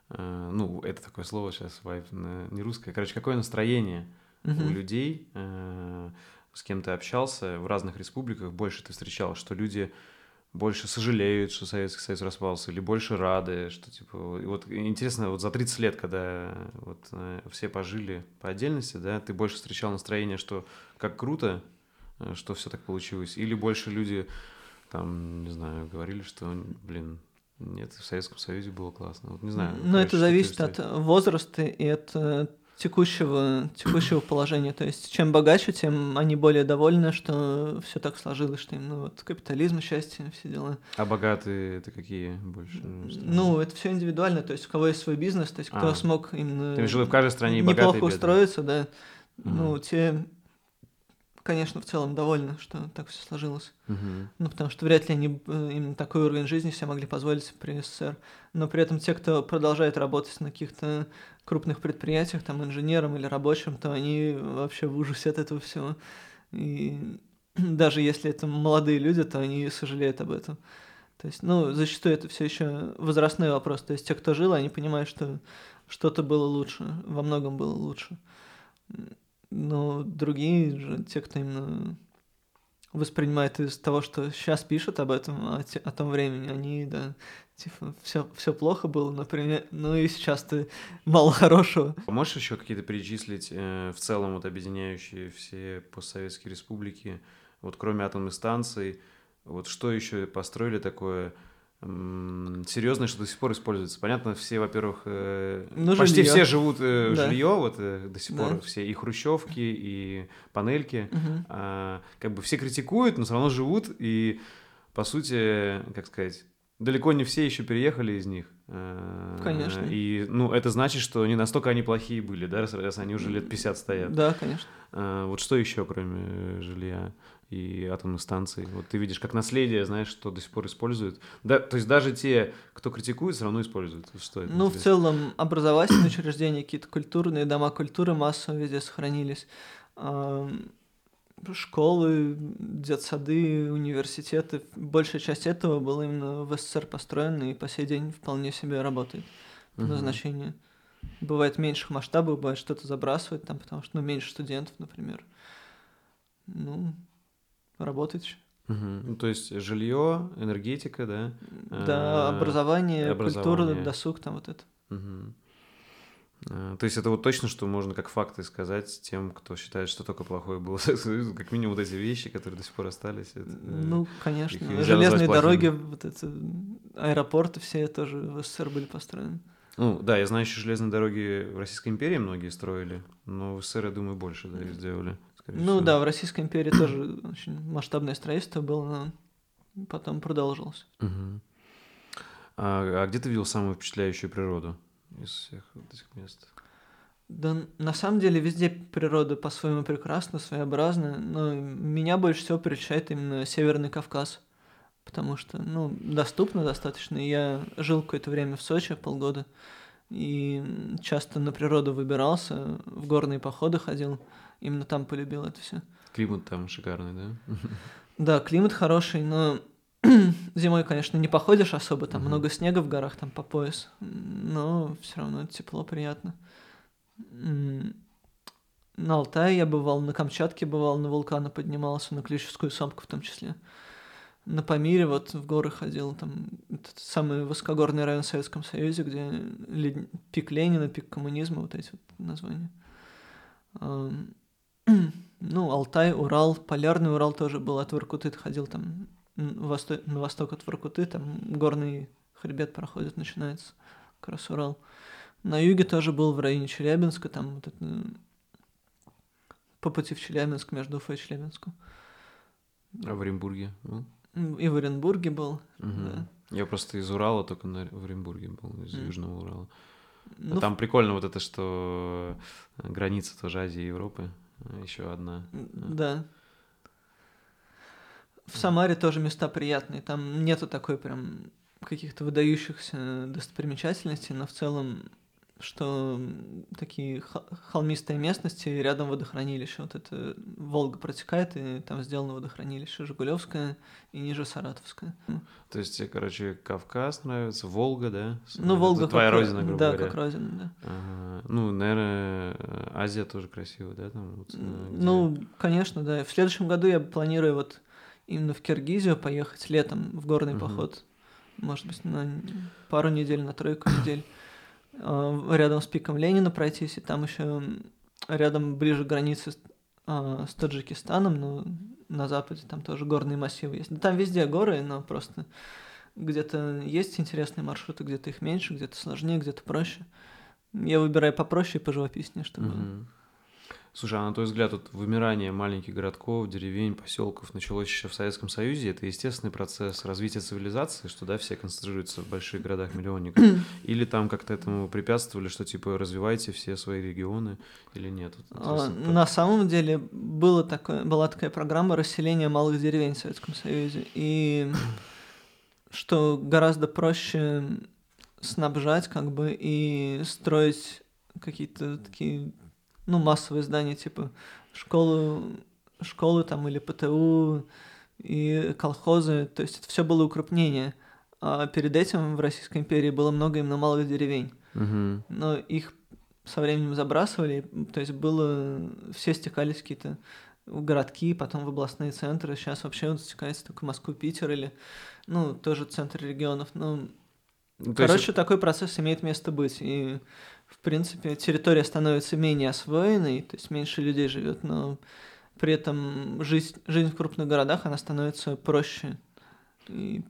ну, это такое слово сейчас, вайб, не русское, короче, какое настроение у людей, э, с кем ты общался в разных республиках, больше ты встречал, что люди больше сожалеют, что Советский Союз распался, или больше рады, что типа... И вот интересно, вот за 30 лет, когда вот э, все пожили по отдельности, да, ты больше встречал настроение, что как круто, э, что все так получилось, или больше люди там, не знаю, говорили, что, блин, нет, в Советском Союзе было классно. Вот не знаю. Ну, короче, это зависит от возраста и от э, текущего, текущего положения. То есть, чем богаче, тем они более довольны, что все так сложилось, что им, ну, вот, капитализм, счастье, все дела. А богатые это какие больше? страны? Ну, это все индивидуально, то есть, у кого есть свой бизнес, то есть, кто А. смог именно Ты имеешь в каждой стране богатые, неплохо бедные? устроиться, да. Мгм. Ну, те, конечно, в целом довольны, что так все сложилось. Мгм. Ну, потому что вряд ли они э, именно такой уровень жизни себе могли позволить при СССР. Но при этом те, кто продолжает работать на каких-то крупных предприятиях, там, инженером или рабочим, то они вообще в ужасе от этого всего. И даже если это молодые люди, то они сожалеют об этом. То есть, ну, зачастую это все еще возрастной вопрос. То есть те, кто жил, они понимают, что что-то было лучше, во многом было лучше. Но другие же, те, кто именно воспринимает из того, что сейчас пишут об этом, о, те- о том времени, они, да, типа, все, все плохо было, например, ну и сейчас-то мало хорошего. Можешь еще какие-то перечислить э, в целом вот объединяющие все постсоветские республики, вот кроме атомных станций, вот что еще построили такое серьезное, что до сих пор используется? Понятно, все, во-первых, э, Ну, почти жильё. все живут э, Да. жилье, вот э, до сих Да. пор все и хрущевки, и панельки, Мгм. А, как бы все критикуют, но все равно живут, и по сути, как сказать, далеко не все еще переехали из них. А, Конечно. И, ну, это значит, что не настолько они плохие были, да, раз, раз они уже лет 50 стоят. Да, конечно. А, вот что еще, кроме э, жилья и атомных станций? Вот ты видишь, как наследие, знаешь, что до сих пор используют. Да, то есть даже те, кто критикует, все равно используют. Что это? Ну, в целом, образовательные учреждения, какие-то культурные дома культуры массово везде сохранились. Школы, детсады, университеты. Большая часть этого была именно в СССР построена и по сей день вполне себе работает по назначению. Бывает меньших масштабов, бывает что-то забрасывать там, потому что ну, меньше студентов, например. Ну, работает еще. Мгм. Ну, то есть жилье, энергетика, да? Да, А, образование, культура, образование. досуг, там вот это. А, То есть это вот точно, что можно как факты сказать тем, кто считает, что только плохое было как минимум вот эти вещи, которые до сих пор остались. это, э, Ну, конечно. Железные дороги, вот это, аэропорты все тоже в СССР были построены. Ну, да, я знаю, еще железные дороги в Российской империи многие строили, но в СССР, я думаю, больше да, их сделали. Скорее Ну всего. да, в Российской империи тоже очень масштабное строительство было, но потом продолжилось. Мгм. А, а где ты видел самую впечатляющую природу из всех вот этих мест? Да, на самом деле везде природа по-своему прекрасна, своеобразна, но меня больше всего прельщает именно Северный Кавказ, потому что, ну, доступно достаточно. Я жил какое-то время в Сочи, полгода, и часто на природу выбирался, в горные походы ходил, именно там полюбил это все. Климат там шикарный, да? Да, климат хороший, но зимой, конечно, не походишь особо, там Мгм. много снега в горах, там по пояс, но все равно тепло, приятно. На Алтае я бывал, на Камчатке бывал, на вулканы поднимался, на Клещевскую самку в том числе. На Памире вот в горы ходил, там самый высокогорный район в Советском Союзе, где лед... пик Ленина, пик коммунизма, вот эти вот названия. Ну, Алтай, Урал, Полярный Урал тоже был, от Воркуты ходил там на восток, на восток от Воркуты, там горный хребет проходит, начинается, как раз Урал. На юге тоже был в районе Челябинска, там вот это, по пути в Челябинск, между Уфой и Челябинском. А в Оренбурге был? И в Оренбурге был, Угу. да. Я просто из Урала, только на, в Оренбурге был, из М. Южного Урала. Ну, Там прикольно вот это, что э, граница тоже Азии и Европы. Еще одна. Да. В Самаре тоже места приятные. Там нету такой прям каких-то выдающихся достопримечательностей, но в целом, что такие холмистые местности, рядом водохранилище. Вот это Волга протекает, и там сделано водохранилище Жигулевское и ниже Саратовское. То есть, тебе, короче, Кавказ нравится, Волга, да? Ну, это Волга твоя как, родина, грубо да, говоря. как родина, да. Ага. Ну, наверное, Азия тоже красивая, да? Там, вот, э, где- Ну, конечно, да. В следующем году я планирую вот именно в Киргизию поехать летом в горный Мгм. поход. Может быть, на пару недель, на тройку недель. А, Рядом с пиком Ленина пройтись, и там еще рядом ближе к границе с, а, Таджикистаном, ну, на западе там тоже горные массивы есть. Да Там везде горы, но просто где-то есть интересные маршруты, где-то их меньше, где-то сложнее, где-то проще. Я выбираю попроще и поживописнее, чтобы... Мгм. Слушай, а на твой взгляд, вот вымирание маленьких городков, деревень, поселков началось еще в Советском Союзе. Это естественный процесс развития цивилизации, что да, все концентрируются в больших городах-миллионниках. Или там как-то этому препятствовали, что типа развивайте все свои регионы или нет? Вот А, На самом деле было такое, была такая программа расселения малых деревень в Советском Союзе. И что гораздо проще снабжать как бы и строить какие-то такие, ну, массовые здания, типа школу, школы там или ПТУ и колхозы. То есть это все было укрупнение. А перед этим в Российской империи было много именно малых деревень Мгм. но их со временем забрасывали, то есть было, все стекались какие-то в городки, потом в областные центры, сейчас вообще вот стекается только в Москву, Питер или, ну, тоже центр регионов, ну, Ну, то есть короче, такой процесс имеет место быть, и, в принципе, территория становится менее освоенной, то есть меньше людей живет, но при этом жизнь, жизнь в крупных городах, она становится проще, и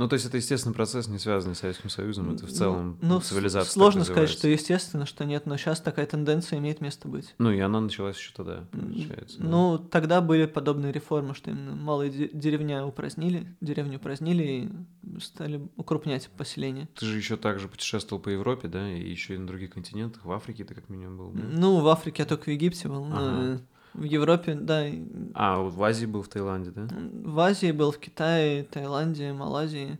Ну, то есть это естественный процесс, не связанный с Советским Союзом, это в целом ну, цивилизация. сложно сказать, что естественно, что нет, но сейчас такая тенденция имеет место быть. Ну, и она началась еще тогда, получается. да. Ну, тогда были подобные реформы, что именно малые де- деревня упразднили, деревню упразднили и стали укрупнять поселение. Ты же еще также путешествовал по Европе, да, и еще и на других континентах. В Африке ты как минимум был, да? Ну, в Африке я только в Египте был, но Ага. В Европе, да, А, в Азии был, в Таиланде, да? в Азии был, в Китае, Таиланде, Малайзии.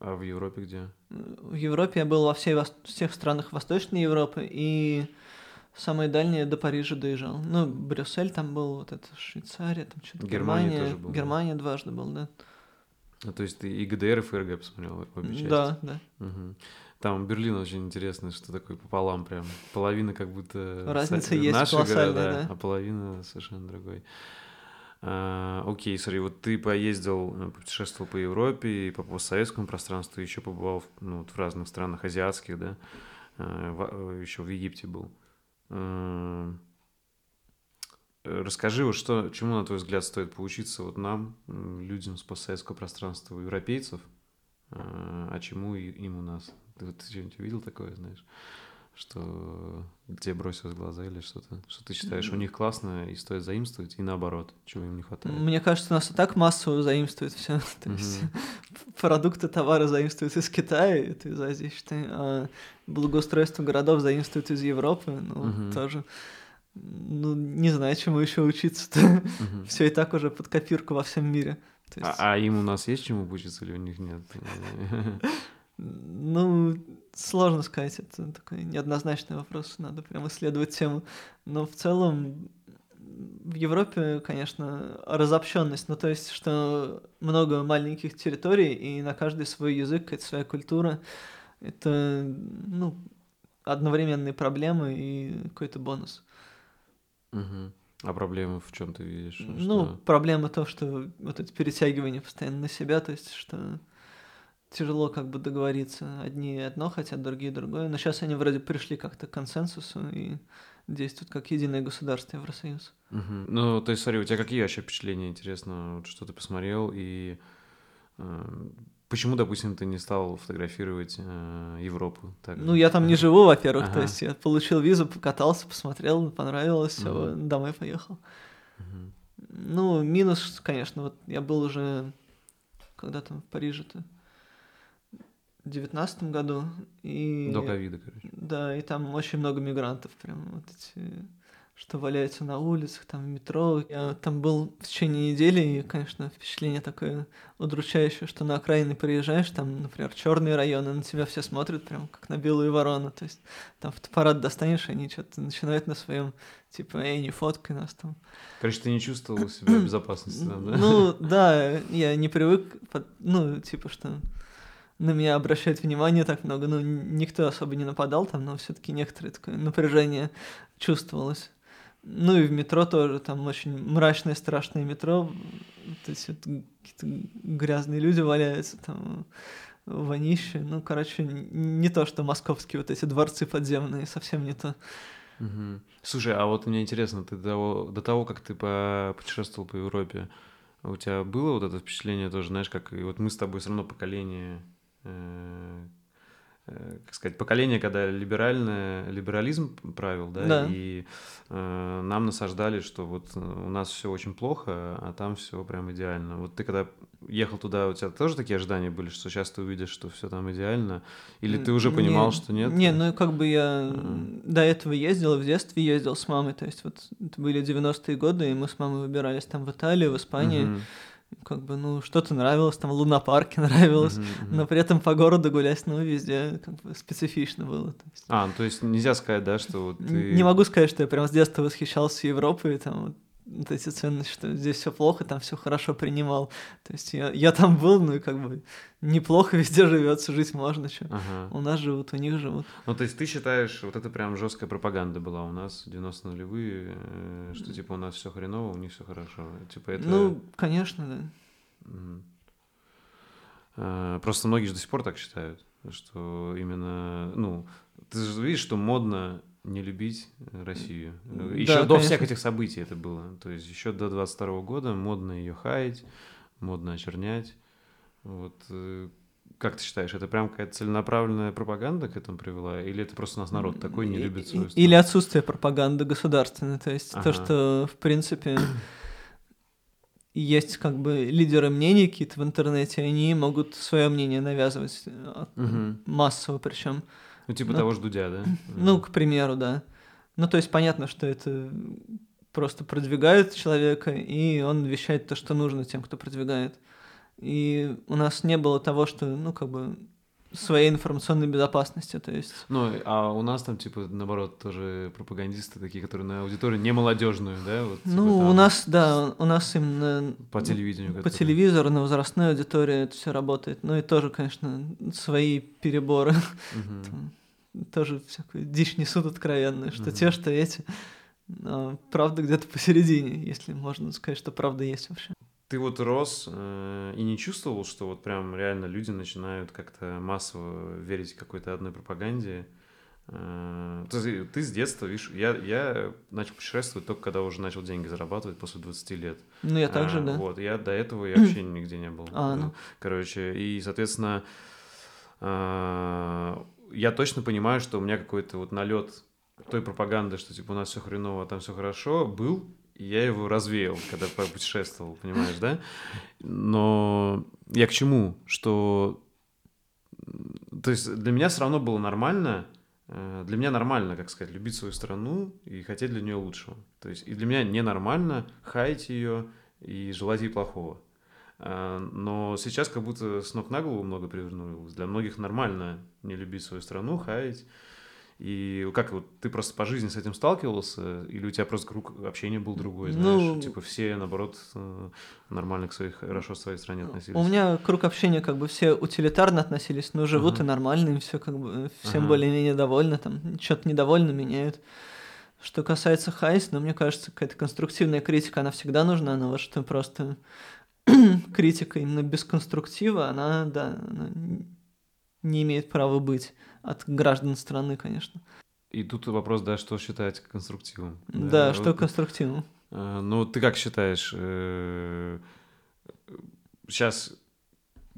А в Европе где? В Европе я был во всей, всех странах Восточной Европы и самые дальние до Парижа доезжал. Ну, Брюссель там был, вот это Швейцария, там что-то Германия Германия. тоже был, да? Германия дважды был, да. Ну, то есть ты и ГДР, и ФРГ посмотрел обе части? Да, да. Мгм. Там Берлин очень интересный, что такое пополам прям. Половина как будто Разница са- есть наши города, да. а половина совершенно другой. А, окей, смотри, вот ты поездил, э, путешествовал по Европе и по постсоветскому пространству, еще побывал в, ну, вот в разных странах азиатских, да, еще в Египте был. Э, Расскажи, вот что, чему, на твой взгляд, стоит поучиться вот нам, людям с постсоветского пространства, европейцев, а а чему и- им у нас? Ты вот что-нибудь увидел такое, знаешь, что тебе бросилось в глаза или что-то? Что ты считаешь, у них классно и стоит заимствовать, и наоборот, чего им не хватает? Мне кажется, у нас и так массово заимствуют все. То есть продукты, товары заимствуют из Китая, это из Азии, считай, а благоустройство городов заимствуют из Европы, ну, тоже. Ну, не знаю, чему еще учиться-то. Все и так уже под копирку во всем мире. То есть, А, а им у нас есть чему учиться или у них нет? Ну, сложно сказать, это такой неоднозначный вопрос, надо прям исследовать тему. Но в целом в Европе, конечно, разобщенность, ну то есть, что много маленьких территорий, и на каждый свой язык, это своя культура, это, ну, одновременные проблемы и какой-то бонус. Мгм. А проблемы в чем ты видишь? Ну, что... проблема то, что вот это перетягивание постоянно на себя, то есть, что тяжело как бы договориться. Одни одно хотят, другие другое. Но сейчас они вроде пришли как-то к консенсусу и действуют как единое государство Евросоюз. Угу. Ну, то есть, смотри, у тебя какие вообще впечатления, интересно, вот что ты посмотрел и э, почему, допустим, ты не стал фотографировать э, Европу? Так? Ну, я там не живу, во-первых, ага. то есть я получил визу, покатался, посмотрел, понравилось, все, угу. домой поехал. Угу. Ну, минус, конечно, вот я был уже когда там в Париже-то девятнадцатом году. И, До ковида, короче. Да, и там очень много мигрантов, прям вот эти, что валяются на улицах, там в метро. Я там был в течение недели, и, конечно, впечатление такое удручающее, что на окраины приезжаешь, там, например, черные районы, на тебя все смотрят прям как на белую ворону. То есть там фотоаппарат достанешь, они что-то начинают на своем, типа, эй, не фоткай нас там. Короче, ты не чувствовал себя в безопасности там, да? Ну, да, я не привык, ну, типа, что на меня обращают внимание так много. Ну, никто особо не нападал там, но все-таки некоторое такое напряжение чувствовалось. Ну и в метро тоже, там очень мрачное, страшное метро. То есть вот какие-то грязные люди валяются, там вонище. Ну, короче, не то, что московские вот эти дворцы подземные, совсем не то. Угу. Слушай, а вот мне интересно, ты до до того, как ты путешествовал по Европе, у тебя было вот это впечатление тоже, знаешь, как и вот мы с тобой все равно поколение как сказать, поколение, когда либеральное, либерализм правил, да, да. и э, нам насаждали, что вот э, у нас все очень плохо, а там все прям идеально. Вот ты когда ехал туда, у тебя тоже такие ожидания были, что сейчас ты увидишь, что все там идеально, или ты уже понимал, не, что нет? Не, ну как бы я mm. до этого ездил, в детстве ездил с мамой, то есть вот это были 90-е годы, и мы с мамой выбирались там в Италию, в Испанию. Mm-hmm как бы, ну, что-то нравилось, там, лунопарки нравилось, mm-hmm, mm-hmm. но при этом по городу гулять, ну, везде как бы специфично было. То есть... А, ну, то есть нельзя сказать, да, что вот ты... Не могу сказать, что я прям с детства восхищался Европой, там, вот, вот эти ценности, что здесь все плохо, там все хорошо принимал. То есть я, я там был, ну и как бы неплохо везде живется, жить можно, что. Ага. У нас живут, у них живут. Ну, то есть ты считаешь, вот это прям жесткая пропаганда была у нас, 90 нулевые, э, что типа у нас все хреново, у них все хорошо. Типа это... Ну, конечно, да. Угу. Просто многие же до сих пор так считают, что именно, ну, ты же видишь, что модно не любить Россию. Еще да, до конечно. всех этих событий это было. То есть еще до 22 года модно ее хаять, модно очернять. Вот э, как ты считаешь, это прям какая-то целенаправленная пропаганда к этому привела? Или это просто у нас народ такой не любит свою страну? Или отсутствие пропаганды государственной. То есть ага. то, что, в принципе, есть как бы лидеры мнений какие-то в интернете, они могут свое мнение навязывать угу. массово причем. Ну, типа ну, того же Дудя, да? Ну, к примеру, да. Ну, то есть понятно, что это просто продвигает человека, и он вещает то, что нужно тем, кто продвигает. И у нас не было того, что, ну, как бы, своей информационной безопасности, то есть. Ну, а у нас там, типа, наоборот, тоже пропагандисты такие, которые на аудиторию не молодежную, да? Вот, типа, ну, там... у нас, да, у нас именно... По телевидению. По телевизору, на возрастной аудитории это все работает. Ну и тоже, конечно, свои переборы. Угу. тоже всякую дичь несут откровенную, что угу. те, что эти. Но правда где-то посередине, если можно сказать, что правда есть вообще ты вот рос э, и не чувствовал, что вот прям реально люди начинают как-то массово верить какой-то одной пропаганде? Э, ты, ты с детства, видишь, я, я начал путешествовать только когда уже начал деньги зарабатывать после 20 лет. Ну, я также, а, да. Вот, я до этого я вообще нигде не был. А, ну. Короче, и, соответственно, э, я точно понимаю, что у меня какой-то вот налет той пропаганды, что типа у нас все хреново, а там все хорошо, был, я его развеял, когда путешествовал, понимаешь, да? Но я к чему? Что... То есть для меня все равно было нормально, э, для меня нормально, как сказать, любить свою страну и хотеть для нее лучшего. То есть и для меня ненормально хаять ее и желать ей плохого. Э, но сейчас как будто с ног на голову много перевернулось. Для многих нормально не любить свою страну, хаять и как вот ты просто по жизни с этим сталкивался, или у тебя просто круг общения был другой, знаешь, ну, типа все наоборот э, нормально к своей хорошо к своей стране относились. У меня круг общения как бы все утилитарно относились, но живут ага. и нормально, и все как бы всем ага. более-менее довольны, там что-то недовольно меняют, Что касается Хайс, ну, мне кажется, какая-то конструктивная критика, она всегда нужна, но вот что просто критика именно без конструктива, она, да, она не имеет права быть от граждан страны, конечно. И тут вопрос, да, что считать конструктивом. Да, да что вот, конструктивом. Э, ну, ты как считаешь, э, сейчас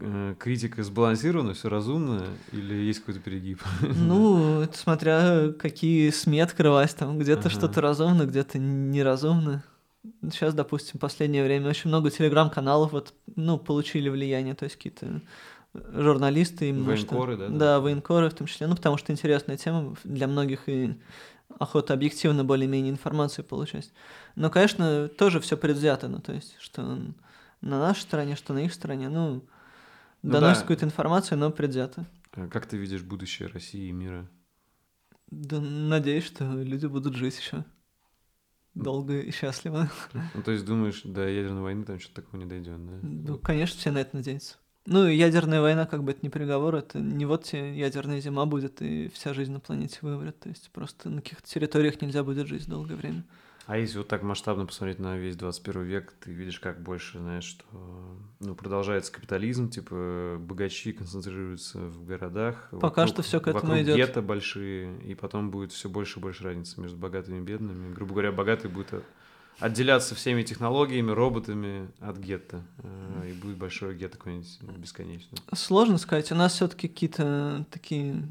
э, критика сбалансирована, все разумно, или есть какой-то перегиб? Ну, это смотря какие СМИ открывать, там где-то ага. что-то разумно, где-то неразумно. Сейчас, допустим, в последнее время очень много телеграм-каналов вот, ну, получили влияние, то есть какие-то журналисты именно военкоры, что... да, да? Да, военкоры в том числе, ну, потому что интересная тема для многих и охота объективно более-менее информацию получать. Но, конечно, тоже все предвзято, ну, то есть, что на нашей стороне, что на их стороне, ну, ну доносят да. какую-то информацию, но предвзято. А как ты видишь будущее России и мира? Да, надеюсь, что люди будут жить еще долго и счастливо. Ну, то есть думаешь, до ядерной войны там что-то такого не дойдет, да? Ну, конечно, все на это надеются. Ну, ядерная война, как бы это не приговор, это не вот тебе ядерная зима будет, и вся жизнь на планете вымрет. То есть просто на каких-то территориях нельзя будет жить долгое время. А если вот так масштабно посмотреть на весь 21 век, ты видишь, как больше, знаешь, что ну, продолжается капитализм, типа богачи концентрируются в городах. Пока вокруг, что все к этому идет. гетто большие, и потом будет все больше и больше разницы между богатыми и бедными. Грубо говоря, богатые будут отделяться всеми технологиями, роботами от гетто. Э, и будет большое гетто какое-нибудь бесконечное. Сложно сказать. У нас все-таки какие-то такие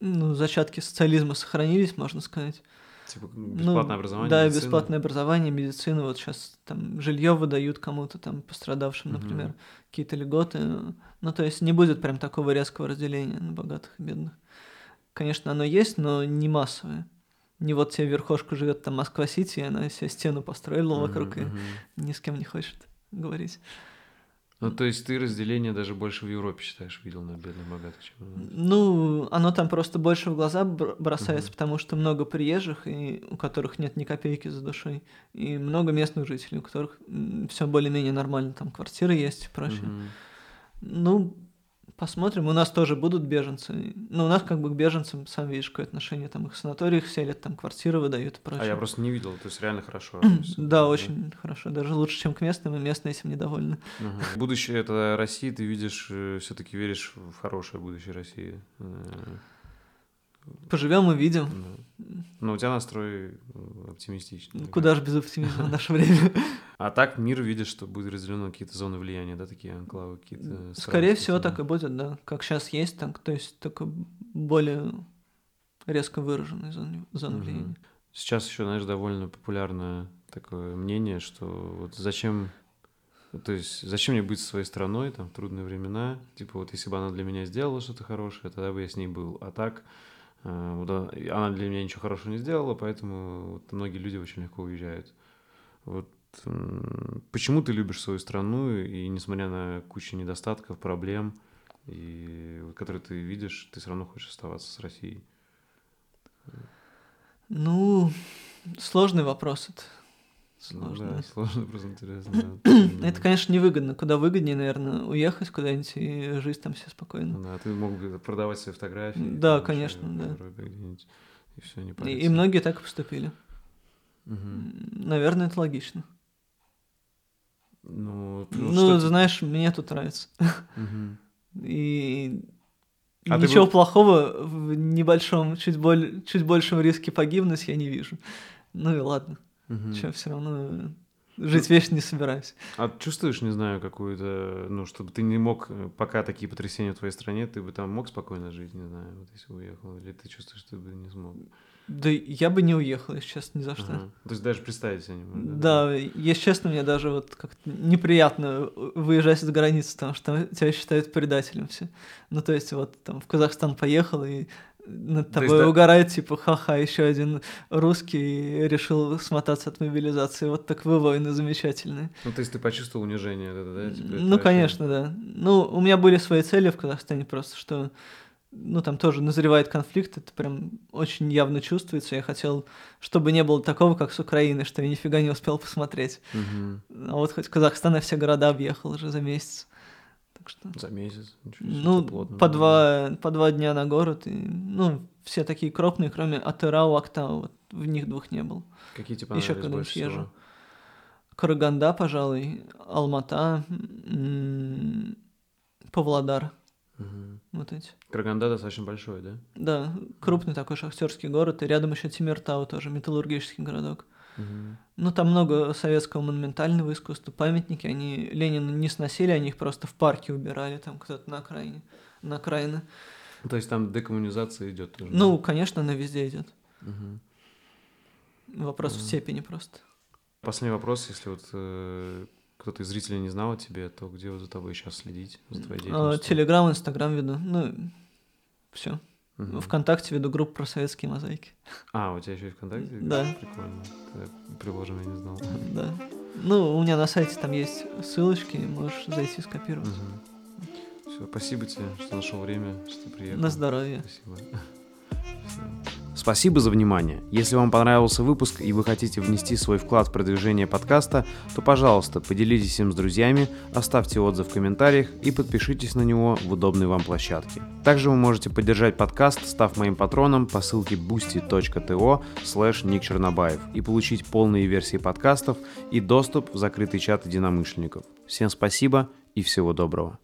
ну, зачатки социализма сохранились, можно сказать. Типа бесплатное ну, образование. Да, медицина. бесплатное образование, медицина. Вот сейчас там жилье выдают кому-то там пострадавшим, например, угу. какие-то льготы. Ну, то есть не будет прям такого резкого разделения на богатых и бедных. Конечно, оно есть, но не массовое. Не вот тебе верхошка живет там Москва-Сити, она себе стену построила mm-hmm, вокруг и ни с кем не хочет говорить. Ну, то есть ты разделение даже больше в Европе, считаешь, видел на бедных богатых, чем Ну, оно там просто больше в глаза бросается, угу. потому что много приезжих, и у которых нет ни копейки за душой, и много местных жителей, у которых все более-менее нормально, там квартиры есть и прочее. Угу. Ну, Посмотрим, у нас тоже будут беженцы. Ну, у нас как бы к беженцам, сам видишь, какое отношение, там их в санаториях селят, там квартиры выдают и прочее. А я просто не видел, то есть реально хорошо. да, очень хорошо, даже лучше, чем к местным, и местные этим недовольны. Будущее это России, ты видишь, э, все таки веришь в хорошее будущее России? Поживем и видим. Да. Ну, у тебя настрой оптимистичный. Куда же без оптимизма в наше время. А так мир видит, что будет разделено какие-то зоны влияния, да, такие анклавы какие-то. Скорее всего, так и будет, да. Как сейчас есть, так, то есть только более резко выраженные зоны, зоны угу. влияния. Сейчас еще, знаешь, довольно популярное такое мнение, что вот зачем то есть, зачем мне быть со своей страной, там, в трудные времена? Типа, вот если бы она для меня сделала что-то хорошее, тогда бы я с ней был. А так, э, она для меня ничего хорошего не сделала, поэтому вот, многие люди очень легко уезжают. Вот почему ты любишь свою страну, и несмотря на кучу недостатков, проблем, и, которые ты видишь, ты все равно хочешь оставаться с Россией? Ну, сложный вопрос это. Сложно. Ну, да, сложно, просто интересно. Это, конечно, невыгодно. Куда выгоднее, наверное, уехать куда-нибудь и жить там все спокойно. Да, ты мог бы продавать свои фотографии. Да, конечно, да. И все, не и, и многие так и поступили. Угу. Наверное, это логично. Ну, ну знаешь, мне тут нравится. Угу. И а ничего ты... плохого в небольшом, чуть, боль... чуть большем риске погибнуть я не вижу. Ну и ладно. Угу. Че, все равно жить вечно не собираюсь. А чувствуешь, не знаю, какую-то, ну, чтобы ты не мог, пока такие потрясения в твоей стране, ты бы там мог спокойно жить, не знаю, вот если уехал, или ты чувствуешь, что ты бы не смог? Да я бы не уехал, если честно, ни за что. Ага. То есть даже представить себе не могу. Да, да если честно, мне даже вот как-то неприятно выезжать за границу, потому что тебя считают предателем все. Ну, то есть вот там в Казахстан поехал, и над тобой есть, угорает, да... типа, ха-ха, еще один русский решил смотаться от мобилизации. Вот так вы войны замечательные. Ну, то есть ты почувствовал унижение, да, да? Типа, ну, конечно, да. Ну, у меня были свои цели в Казахстане просто, что ну, там тоже назревает конфликт, это прям очень явно чувствуется. Я хотел, чтобы не было такого, как с Украиной, что я нифига не успел посмотреть. Угу. А вот хоть Казахстан я все города объехал уже за месяц. Так что... За месяц? Ну, по два, по два дня на город. И, ну, все такие крупные, кроме Атырау, Актау. Вот в них двух не был. Какие тебе Еще когда больше съезжу. всего? Караганда, пожалуй, Алмата, м, Павлодар. Мгм. Вот эти. Караганда достаточно большой, да? Да, крупный такой шахтерский город, и рядом еще Тимиртау тоже, металлургический городок. Ну, там много советского монументального искусства, памятники, они Ленина не сносили, они их просто в парке убирали, там кто-то на окраине, на окраины. То есть там декоммунизация идет тоже. Ну, конечно, она везде идет. Мгм. Вопрос в Мгм. степени просто. Последний вопрос, если вот э, кто-то из зрителей не знал о тебе, то где вот за тобой сейчас следить, за твоей А, деятельностью? Телеграм, Инстаграм веду, ну, все. Мгм. Вконтакте веду группу про советские мозаики. А, у тебя еще и ВКонтакте? Да. Прикольно. Тогда Приложим, я не знал. Да. Ну, у меня на сайте там есть ссылочки, можешь зайти скопировать. Все, спасибо тебе, что нашел время, что приехал. На здоровье. Спасибо. Всё. Спасибо за внимание. Если вам понравился выпуск и вы хотите внести свой вклад в продвижение подкаста, то, пожалуйста, поделитесь им с друзьями, оставьте отзыв в комментариях и подпишитесь на него в удобной вам площадке. Также вы можете поддержать подкаст, став моим патроном по ссылке boosty.to slash Ник Чернобаев и получить полные версии подкастов и доступ в закрытый чат единомышленников. Всем спасибо и всего доброго.